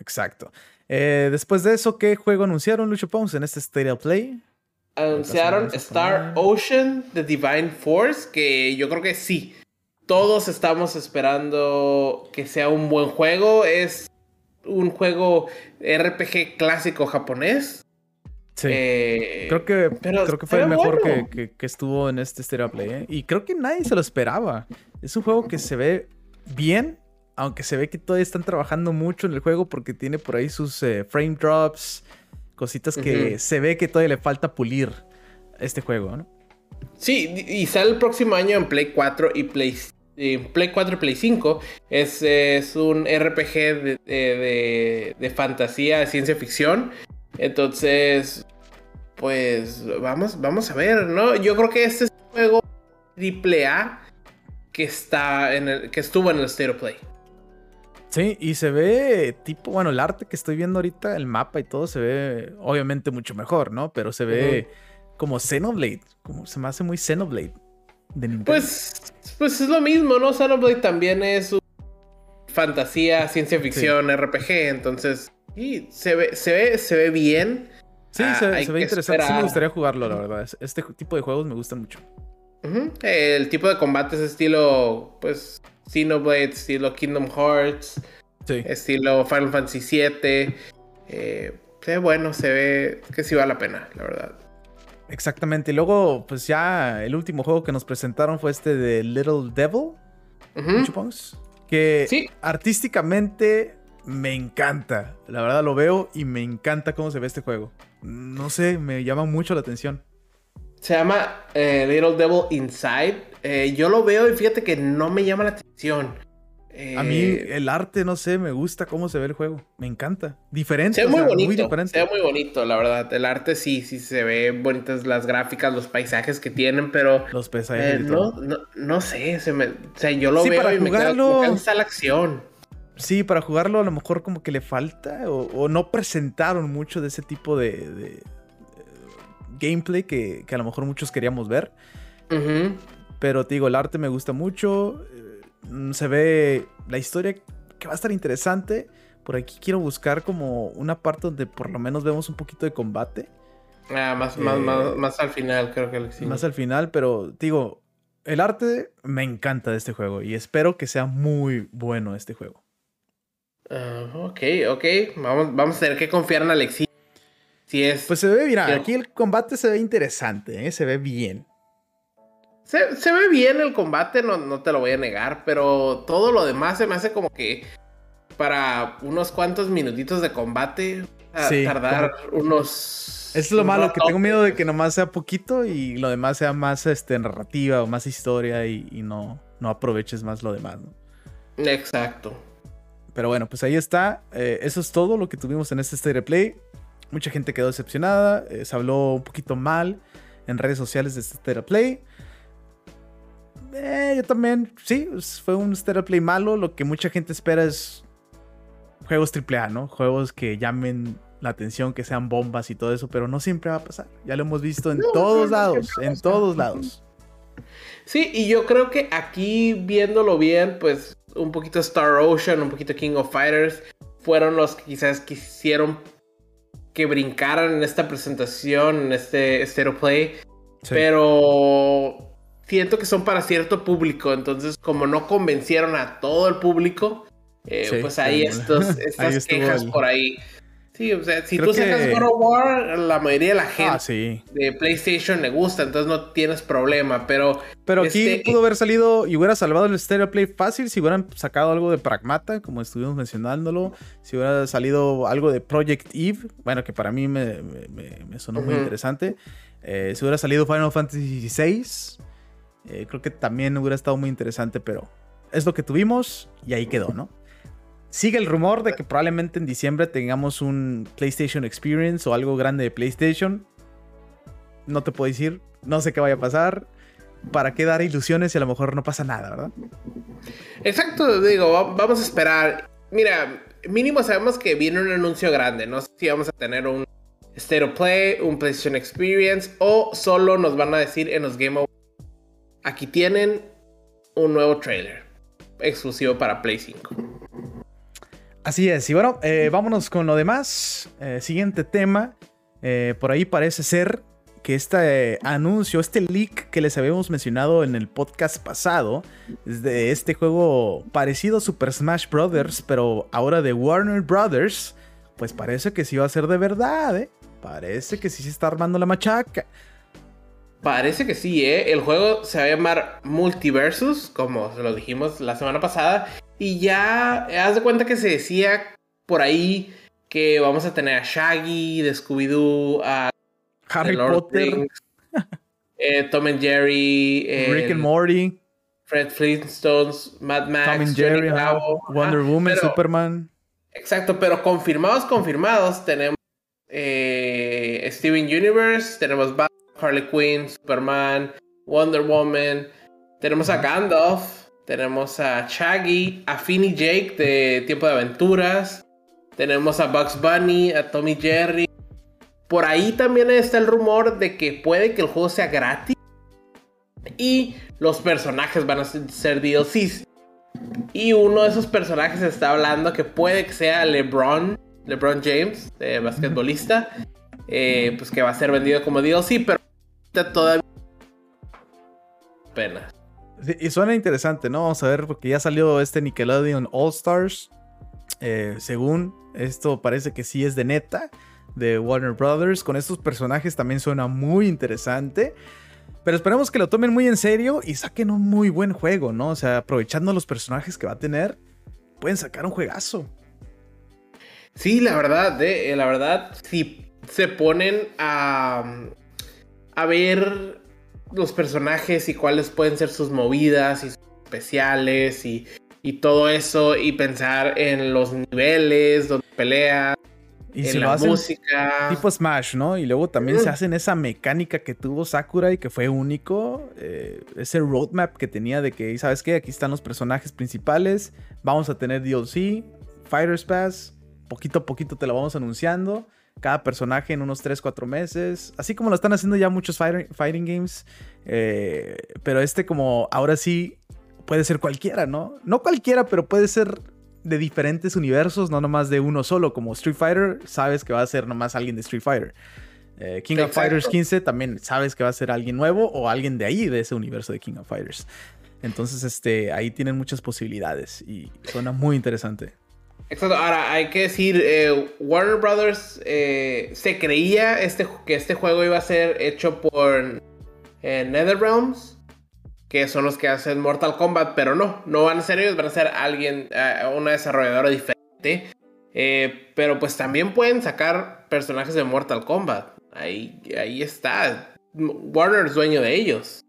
Exacto. Eh, después de eso, ¿qué juego anunciaron Lucho Pons en este State of Play? Anunciaron Star Ocean, The Divine Force, que yo creo que sí todos estamos esperando que sea un buen juego. Es un juego RPG clásico japonés. Sí. Eh, creo que, creo que fue el mejor que, estuvo en este Stereo Play. ¿eh? Y creo que nadie se lo esperaba. Es un juego que se ve bien, aunque se ve que todavía están trabajando mucho en el juego porque tiene por ahí sus eh, frame drops, cositas que se ve que todavía le falta pulir este juego, ¿no? Sí, y sale el próximo año en Play 4 y Play Play 4 y Play 5. Es, es un RPG de, de, fantasía, de ciencia ficción. Entonces, pues vamos, vamos a ver, ¿no? Yo creo que este es un juego triple A que, está en el, que estuvo en el State of Play. Sí, y se ve tipo, bueno, el arte que estoy viendo ahorita, el mapa y todo, se ve obviamente mucho mejor, ¿no? Pero se ve como Xenoblade, como se me hace muy Xenoblade. Pues, pues es lo mismo, ¿no? Xenoblade también es fantasía, ciencia ficción, RPG, entonces sí, se ve, se ve, se ve bien. Sí, se, ah, ve interesante. Sí me gustaría jugarlo, la verdad. Este tipo de juegos me gustan mucho. El tipo de combate es estilo, pues, Xenoblade, estilo Kingdom Hearts, estilo Final Fantasy VII. Eh, se ve bueno, se ve que sí vale la pena, la verdad. Exactamente. Y luego, pues ya el último juego que nos presentaron fue este de Little Devil. Que artísticamente me encanta. La verdad lo veo y me encanta cómo se ve este juego. No sé, me llama mucho la atención. Se llama eh, Little Devil Inside. Eh, yo lo veo y fíjate que no me llama la atención a mí eh, el arte, no sé, me gusta cómo se ve el juego. Me encanta. Diferente. Se ve muy bonito. se ve muy bonito, la verdad. El arte sí, sí se ve bonitas las gráficas, los paisajes que tienen, pero. Los paisajes. Eh, no, no, sé. Se me, o sea, yo lo veo y jugarlo... me, cansa la acción. Sí, para jugarlo a lo mejor como que le falta o, no presentaron mucho de ese tipo de, eh, gameplay que, a lo mejor muchos queríamos ver. Pero te digo, el arte me gusta mucho se ve la historia que va a estar interesante. Por aquí quiero buscar como una parte donde por lo menos vemos un poquito de combate. Ah, más, más, eh, más, al final, creo que sí. Más al final, pero digo, el arte me encanta de este juego y espero que sea muy bueno este juego. Ah, ok, ok. Vamos, vamos a tener que confiar en Alexis. Si es. Pues se ve, mira, aquí el combate se ve interesante, ¿eh? se ve bien. Se, ve bien el combate, no, no te lo voy a negar, pero todo lo demás se me hace como que para unos cuantos minutitos de combate, a tardar unos es lo malo, que tengo miedo de que nomás sea poquito y lo demás sea más este, narrativa o más historia y, no, no aproveches más lo demás. Exacto. Pero bueno, pues ahí está. Eh, eso es todo lo que tuvimos en este State of Play. Mucha gente quedó decepcionada. Eh, se habló un poquito mal en redes sociales de este State of Play. Eh, yo también, sí, fue un State of Play malo. Lo que mucha gente espera es juegos AAA, ¿no? Juegos que llamen la atención, que sean bombas y todo eso, pero no siempre va a pasar. Ya lo hemos visto en todos lados, en todos lados. Sí, y yo creo que aquí viéndolo bien, pues un poquito Star Ocean, un poquito King of Fighters, fueron los que quizás quisieron que brincaran en esta presentación, en este Stereo Play. Pero siento que son para cierto público, entonces como no convencieron a todo el público, eh, pues hay estos, *laughs* estas quejas por ahí. Sí, o sea, si tú sacas God of War, la mayoría de la ah, gente de PlayStation le gusta, entonces no tienes problema, pero... Pero aquí este, pudo haber salido y hubiera salvado el Stereo Play fácil si hubieran sacado algo de Pragmata, como estuvimos mencionándolo, si hubiera salido algo de Project Eve, bueno, que para mí me, sonó muy interesante, eh, si hubiera salido Final Fantasy VI, eh, creo que también hubiera estado muy interesante, pero es lo que tuvimos y ahí quedó, ¿no? Sigue el rumor de que probablemente en diciembre tengamos un PlayStation Experience o algo grande de PlayStation. No te puedo decir, no sé qué vaya a pasar. ¿Para qué dar ilusiones si a lo mejor no pasa nada, verdad? Exacto, digo, vamos a esperar. Mira, mínimo sabemos que viene un anuncio grande. No sé si vamos a tener un State of Play, un PlayStation Experience o solo nos van a decir en los Game Awards. Aquí tienen un nuevo trailer exclusivo para Play 5. Así es, y bueno, eh, vámonos con lo demás. Eh, siguiente tema. Eh, por ahí parece ser que este anuncio, este leak que les habíamos mencionado en el podcast pasado, de este juego parecido a Super Smash Bros., pero ahora de Warner Bros., pues parece que sí va a ser de verdad, ¿eh? Parece que sí se está armando la machaca. Parece que sí, ¿eh? El juego se va a llamar Multiversus, como se lo dijimos la semana pasada. Y ya, haz de cuenta que se decía por ahí que vamos a tener a Shaggy, de Scooby-Doo, a Harry Potter, *laughs* eh, Tom and Jerry, Rick and Morty, Fred Flintstones, Mad Max, Tom and Jerry, Wonder Woman, Superman. Exacto, pero confirmados, confirmados, tenemos eh, Steven Universe, tenemos Batman, Harley Quinn, Superman, Wonder Woman, tenemos a Gandalf, tenemos a Shaggy, a Finny Jake de Tiempo de Aventuras. Tenemos a Bugs Bunny, a Tommy Jerry. Por ahí también está el rumor de que puede que el juego sea gratis. Y los personajes van a ser DLCs. Y uno de esos personajes está hablando que puede que sea LeBron, LeBron James, de basquetbolista. Eh, pues que va a ser vendido como DLC, pero todavía Pena y suena interesante, ¿no? Vamos a ver, porque ya salió este Nickelodeon All Stars. Eh, según esto, parece que sí es de neta, de Warner Brothers. Con estos personajes también suena muy interesante. Pero esperemos que lo tomen muy en serio y saquen un muy buen juego, ¿no? O sea, aprovechando los personajes que va a tener, pueden sacar un juegazo. Sí, la verdad, eh, la verdad, si se ponen a, a ver los personajes y cuáles pueden ser sus movidas y sus especiales y, todo eso y pensar en los niveles donde pelea. Y en la música. Tipo Smash, ¿no? Y luego también se hacen esa mecánica que tuvo Sakura y que fue único. Eh, ese roadmap que tenía de que, ¿sabes qué? Aquí están los personajes principales. Vamos a tener DLC, Fighters Pass. Poquito a poquito te lo vamos anunciando cada personaje en unos 3, 4 meses. Así como lo están haciendo ya muchos fighting, games. Eh, pero este como ahora sí puede ser cualquiera, ¿no? No cualquiera, pero puede ser de diferentes universos, no nomás de uno solo, como Street Fighter, sabes que va a ser nomás alguien de Street Fighter. Eh, King of Fighters 15 también sabes que va a ser alguien nuevo o alguien de ahí, de ese universo de King of Fighters. Entonces, este, ahí tienen muchas posibilidades y suena muy interesante. Exacto. Ahora, hay que decir, eh, Warner Brothers eh, se creía este, que este juego iba a ser hecho por NetherRealms que son los que hacen Mortal Kombat, pero no, no van a ser ellos, van a ser alguien, uh, una desarrolladora diferente. Eh, pero pues también pueden sacar personajes de Mortal Kombat. Ahí, ahí está. Warner es dueño de ellos.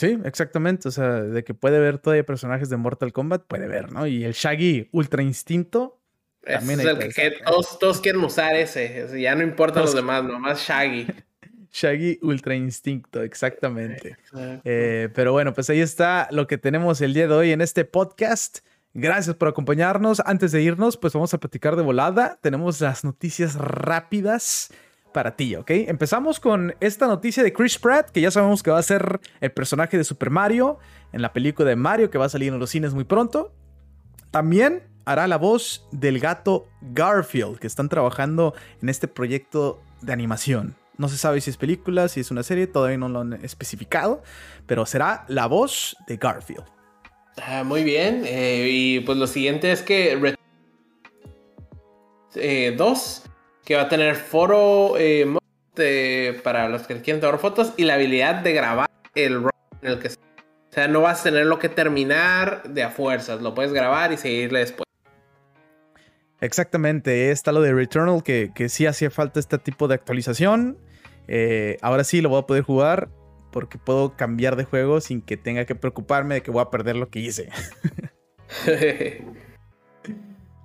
Sí, exactamente. O sea, de que puede ver todavía personajes de Mortal Kombat, puede ver, ¿no? Y el Shaggy Ultra Instinto. También es el que, todos, quieren usar ese. ya no importa los demás, nomás Shaggy. *laughs* Shaggy Ultra Instinto, exactamente. Eh, pero bueno, pues ahí está lo que tenemos el día de hoy en este podcast. Gracias por acompañarnos. Antes de irnos, pues vamos a platicar de volada. Tenemos las noticias rápidas para ti, ¿ok? Empezamos con esta noticia de Chris Pratt, que ya sabemos que va a ser el personaje de Super Mario en la película de Mario que va a salir en los cines muy pronto. También hará la voz del gato Garfield, que están trabajando en este proyecto de animación. No se sabe si es película, si es una serie, todavía no lo han especificado, pero será la voz de Garfield. Ah, muy bien, eh, y pues lo siguiente es que 2, eh, que va a tener foro eh, para los que quieren tomar fotos y la habilidad de grabar el en el que O sea, no vas a tenerlo que terminar de a fuerzas, lo puedes grabar y seguirle después. Exactamente, está lo de Returnal, que, que sí hacía falta este tipo de actualización. Eh, ahora sí lo voy a poder jugar porque puedo cambiar de juego sin que tenga que preocuparme de que voy a perder lo que hice. *laughs* *laughs*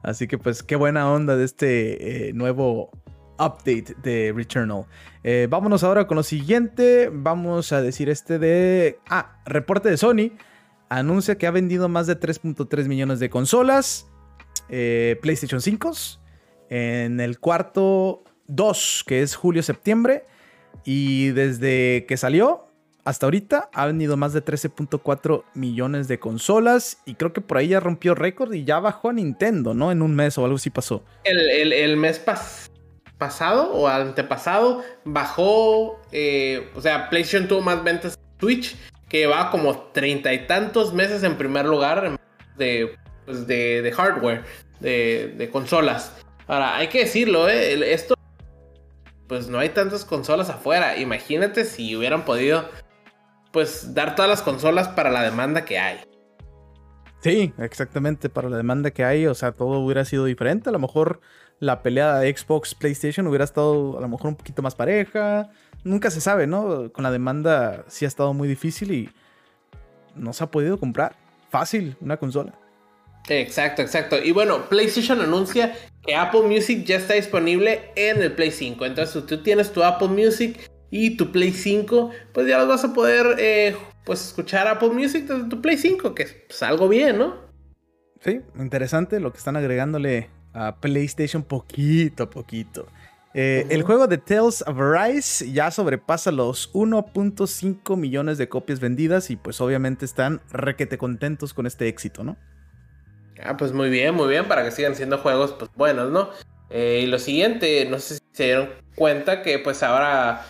Así que pues qué buena onda de este eh, nuevo update de Returnal. Eh, vámonos ahora con lo siguiente. Vamos a decir este de... Ah, reporte de Sony. Anuncia que ha vendido más de 3.3 millones de consolas. PlayStation 5. En el cuarto 2, que es julio-septiembre. Y desde que salió hasta ahorita ha vendido más de 13.4 millones de consolas. Y creo que por ahí ya rompió récord y ya bajó a Nintendo, ¿no? En un mes o algo así pasó. El, mes pasado o antepasado bajó. Eh, o sea, PlayStation tuvo más ventas Twitch. Que llevaba como treinta y tantos meses en primer lugar de, pues de, de hardware, de, de consolas. Ahora, hay que decirlo, ¿eh? esto pues no hay tantas consolas afuera. Imagínate si hubieran podido, pues, dar todas las consolas para la demanda que hay. Sí, exactamente, para la demanda que hay, o sea, todo hubiera sido diferente. A lo mejor la pelea de Xbox PlayStation hubiera estado a lo mejor un poquito más pareja. Nunca se sabe, ¿no? Con la demanda sí ha estado muy difícil y no se ha podido comprar fácil una consola. Exacto, exacto. Y bueno, PlayStation anuncia que Apple Music ya está disponible en el Play 5. Entonces, si tú tienes tu Apple Music y tu Play 5, pues ya vas a poder eh, pues escuchar Apple Music desde tu Play 5, que es pues, algo bien, ¿no? Sí, interesante lo que están agregándole a PlayStation poquito a poquito. Eh, el juego de Tales of Arise ya sobrepasa los 1.5 millones de copias vendidas y pues obviamente están requete contentos con este éxito, ¿no? Ah, pues muy bien, muy bien, para que sigan siendo juegos pues buenos, ¿no? Eh, y lo siguiente, no sé si se dieron cuenta que pues ahora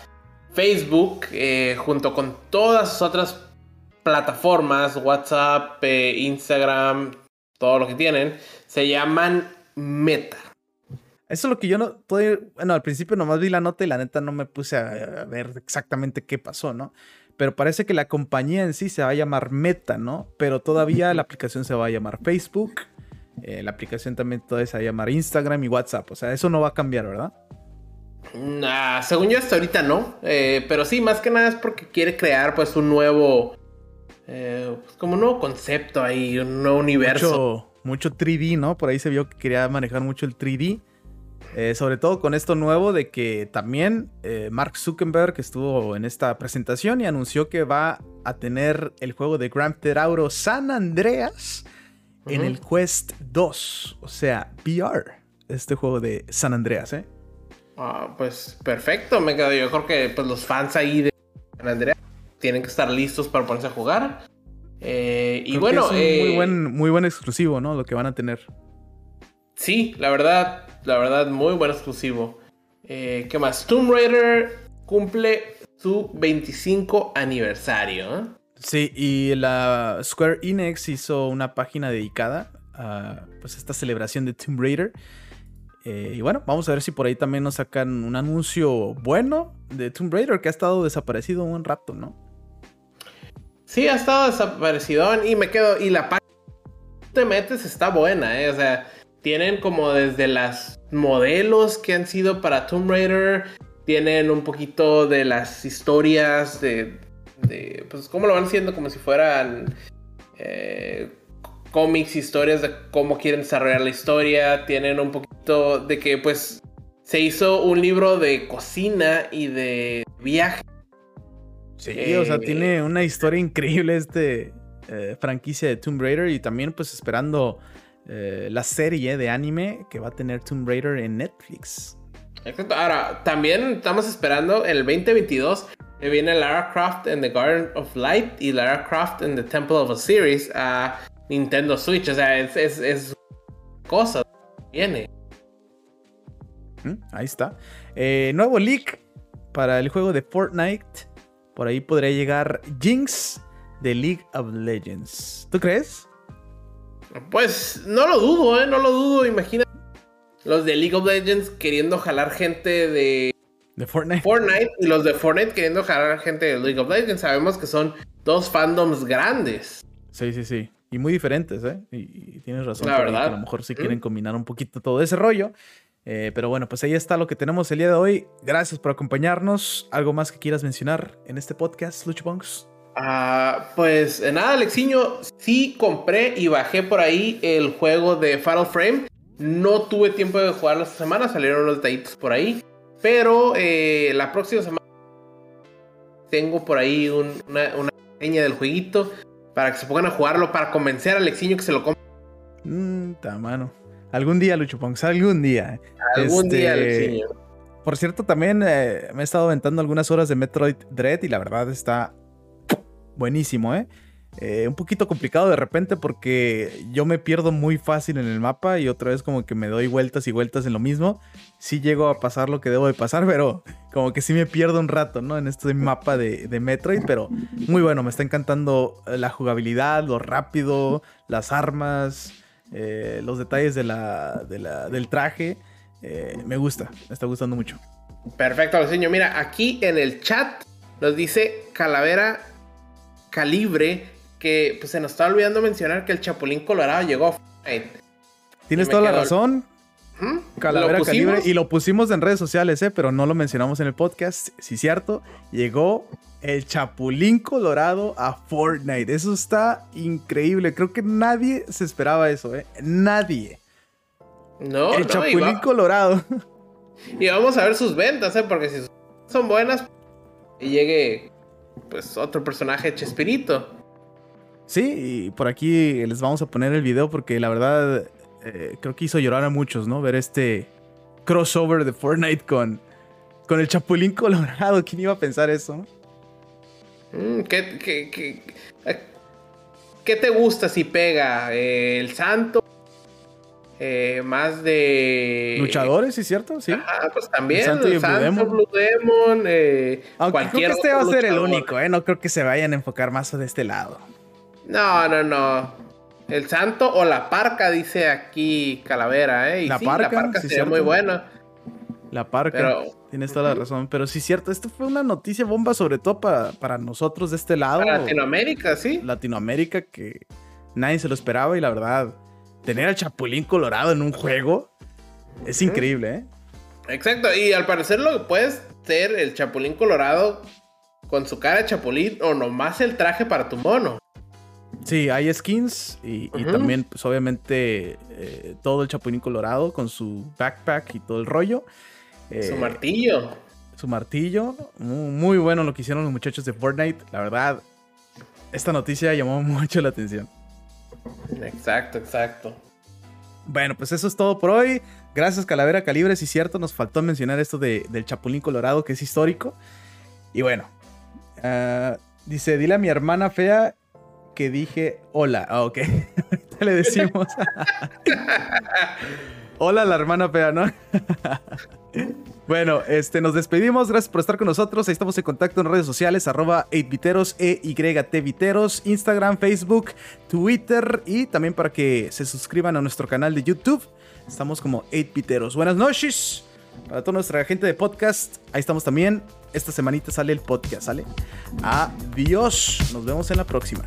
Facebook, eh, junto con todas sus otras plataformas, WhatsApp, eh, Instagram, todo lo que tienen, se llaman Meta. Eso es lo que yo no. bueno, al principio nomás vi la nota y la neta no me puse a ver exactamente qué pasó, ¿no? pero parece que la compañía en sí se va a llamar Meta, ¿no? Pero todavía la aplicación se va a llamar Facebook. Eh, la aplicación también todavía se va a llamar Instagram y WhatsApp. O sea, eso no va a cambiar, ¿verdad? Nah, según yo hasta ahorita no. Eh, pero sí, más que nada es porque quiere crear pues un nuevo... Eh, pues, como un nuevo concepto ahí, un nuevo universo. Mucho, mucho 3D, ¿no? Por ahí se vio que quería manejar mucho el 3D. Eh, sobre todo con esto nuevo de que también eh, Mark Zuckerberg estuvo en esta presentación y anunció que va a tener el juego de Grand Theft Auto San Andreas en el Quest 2, o sea, VR, este juego de San Andreas, ¿eh? Ah, pues perfecto, me quedo yo creo que pues, los fans ahí de San Andreas tienen que estar listos para ponerse a jugar. Eh, Eh, y bueno, es un muy, buen, muy buen exclusivo, ¿no? Lo que van a tener. Sí, la verdad, la verdad, muy buen exclusivo. ¿Qué más? Tomb Raider cumple su 25 aniversario. Sí, y la Square Enix hizo una página dedicada a pues, esta celebración de Tomb Raider. Eh, y bueno, vamos a ver si por ahí también nos sacan un anuncio bueno de Tomb Raider que ha estado desaparecido un rato, ¿no? Sí, ha estado desaparecido y me quedo. Y la página te metes está buena, ¿eh? O sea, tienen como desde las modelos que han sido para Tomb Raider, tienen un poquito de las historias de, pues cómo lo van haciendo como si fueran eh, cómics, historias de cómo quieren desarrollar la historia, tienen un poquito de que pues se hizo un libro de cocina y de viaje. Sí, o sea, tiene una historia increíble este eh, franquicia de Tomb Raider y también pues esperando eh, la serie de anime que va a tener Tomb Raider en Netflix. Exacto. Ahora, también estamos esperando el 2022 que viene Lara Croft en The Garden of Light y Lara Croft en The Temple of Osiris a Nintendo Switch. O sea, es, es, cosa. Viene. Mm, ahí está. Eh, nuevo leak para el juego de Fortnite. Por ahí podría llegar Jinx de League of Legends. ¿Tú crees? Pues no lo dudo, ¿eh? No lo dudo. Imagina los de League of Legends queriendo jalar gente de de Fortnite. Fortnite y los de Fortnite queriendo jalar gente de League of Legends. Sabemos que son dos fandoms grandes. Sí, sí, sí. Y muy diferentes, ¿eh? Y, tienes razón. La verdad. a lo mejor sí quieren combinar un poquito todo ese rollo. Eh, pero bueno, pues ahí está lo que tenemos el día de hoy. Gracias por acompañarnos. ¿Algo más que quieras mencionar en este podcast, Luchpunks? Ah, pues nada, Alexiño, sí compré y bajé por ahí el juego de Fatal Frame. No tuve tiempo de jugarlo esta semana, salieron los detallitos por ahí. Pero eh, la próxima semana tengo por ahí una, una del jueguito para que se pongan a jugarlo, para convencer a Alexiño que se lo compre. Mmm, mano. Algún día, Lucho algún día. Algún día, este, Alexiño. Por cierto, también eh, me he estado aventando algunas horas de Metroid Dread y la verdad está buenísimo, ¿eh? Eh, un poquito complicado de repente porque yo me pierdo muy fácil en el mapa y otra vez como que me doy vueltas y vueltas en lo mismo. Sí llego a pasar lo que debo de pasar, *laughs* pero como que sí me pierdo un rato, ¿no? En este mapa de, Metroid, pero muy bueno, me está encantando la jugabilidad, lo rápido, las armas, eh, los detalles de la, del traje. Eh, me gusta, me está gustando mucho. Perfecto, señor. Mira, aquí en el chat nos dice Calavera Calibre que pues, se nos está olvidando mencionar que el Chapulín Colorado llegó a Fortnite. Tienes toda la razón. Calavera Calibre. Y lo pusimos en redes sociales, ¿eh? pero no lo mencionamos en el podcast. Sí, cierto. Llegó el Chapulín Colorado a Fortnite. Eso está increíble. Creo que nadie se esperaba eso, ¿eh? Nadie. No, el Chapulín Colorado. *laughs* Y vamos a ver sus ventas, ¿eh? Porque si son buenas, y llegue pues otro personaje Chespirito. Sí, y por aquí les vamos a poner el video porque la verdad eh, creo que hizo llorar a muchos, ¿no? Ver este crossover de Fortnite con, con el Chapulín Colorado. ¿Quién iba a pensar eso? Mm, ¿qué, qué, eh, qué, te gusta si pega? ¿El santo? Eh, más de luchadores, ¿sí cierto? Sí. Ah, pues también. El santo, y Blue Demon. Aunque creo que este va a ser el único, ¿eh? No creo que se vayan a enfocar más de este lado. No, no, no. El santo o la parca, dice aquí Calavera, ¿eh? la, parca, la parca sería muy buena. La parca, tienes toda la razón. Pero sí, cierto, esto fue una noticia bomba, sobre todo para, para nosotros de este lado. Para Latinoamérica, sí. Latinoamérica, que nadie se lo esperaba y la verdad, tener al Chapulín Colorado en un juego es increíble, ¿eh? Exacto, y al parecer lo que puede ser el Chapulín Colorado con su cara de Chapulín o nomás el traje para tu mono. Sí, hay skins y, también, pues obviamente, eh, todo el Chapulín Colorado con su backpack y todo el rollo. su eh, martillo. Su martillo. Muy, bueno lo que hicieron los muchachos de Fortnite. La verdad, esta noticia llamó *laughs* mucho la atención. Exacto, exacto. Bueno, pues eso es todo por hoy. Gracias, Calavera Calibre. Si es cierto, nos faltó mencionar esto del Chapulín Colorado, que es histórico. Y bueno, ah, dice: Dile a mi hermana fea que dije hola. Ah, ok. *laughs* Ahorita le decimos. *laughs* hola la hermana fea, ¿no? *laughs* Bueno, este, nos despedimos. Gracias por estar con nosotros. Ahí estamos en contacto en redes sociales, arroba 8viteros, e Viteros, Instagram, Facebook, Twitter y también para que se suscriban a nuestro canal de YouTube. Estamos como 8viteros. Buenas noches para toda nuestra gente de podcast. Ahí estamos también. Esta semanita sale el podcast, ¿sale? Adiós. Nos vemos en la próxima.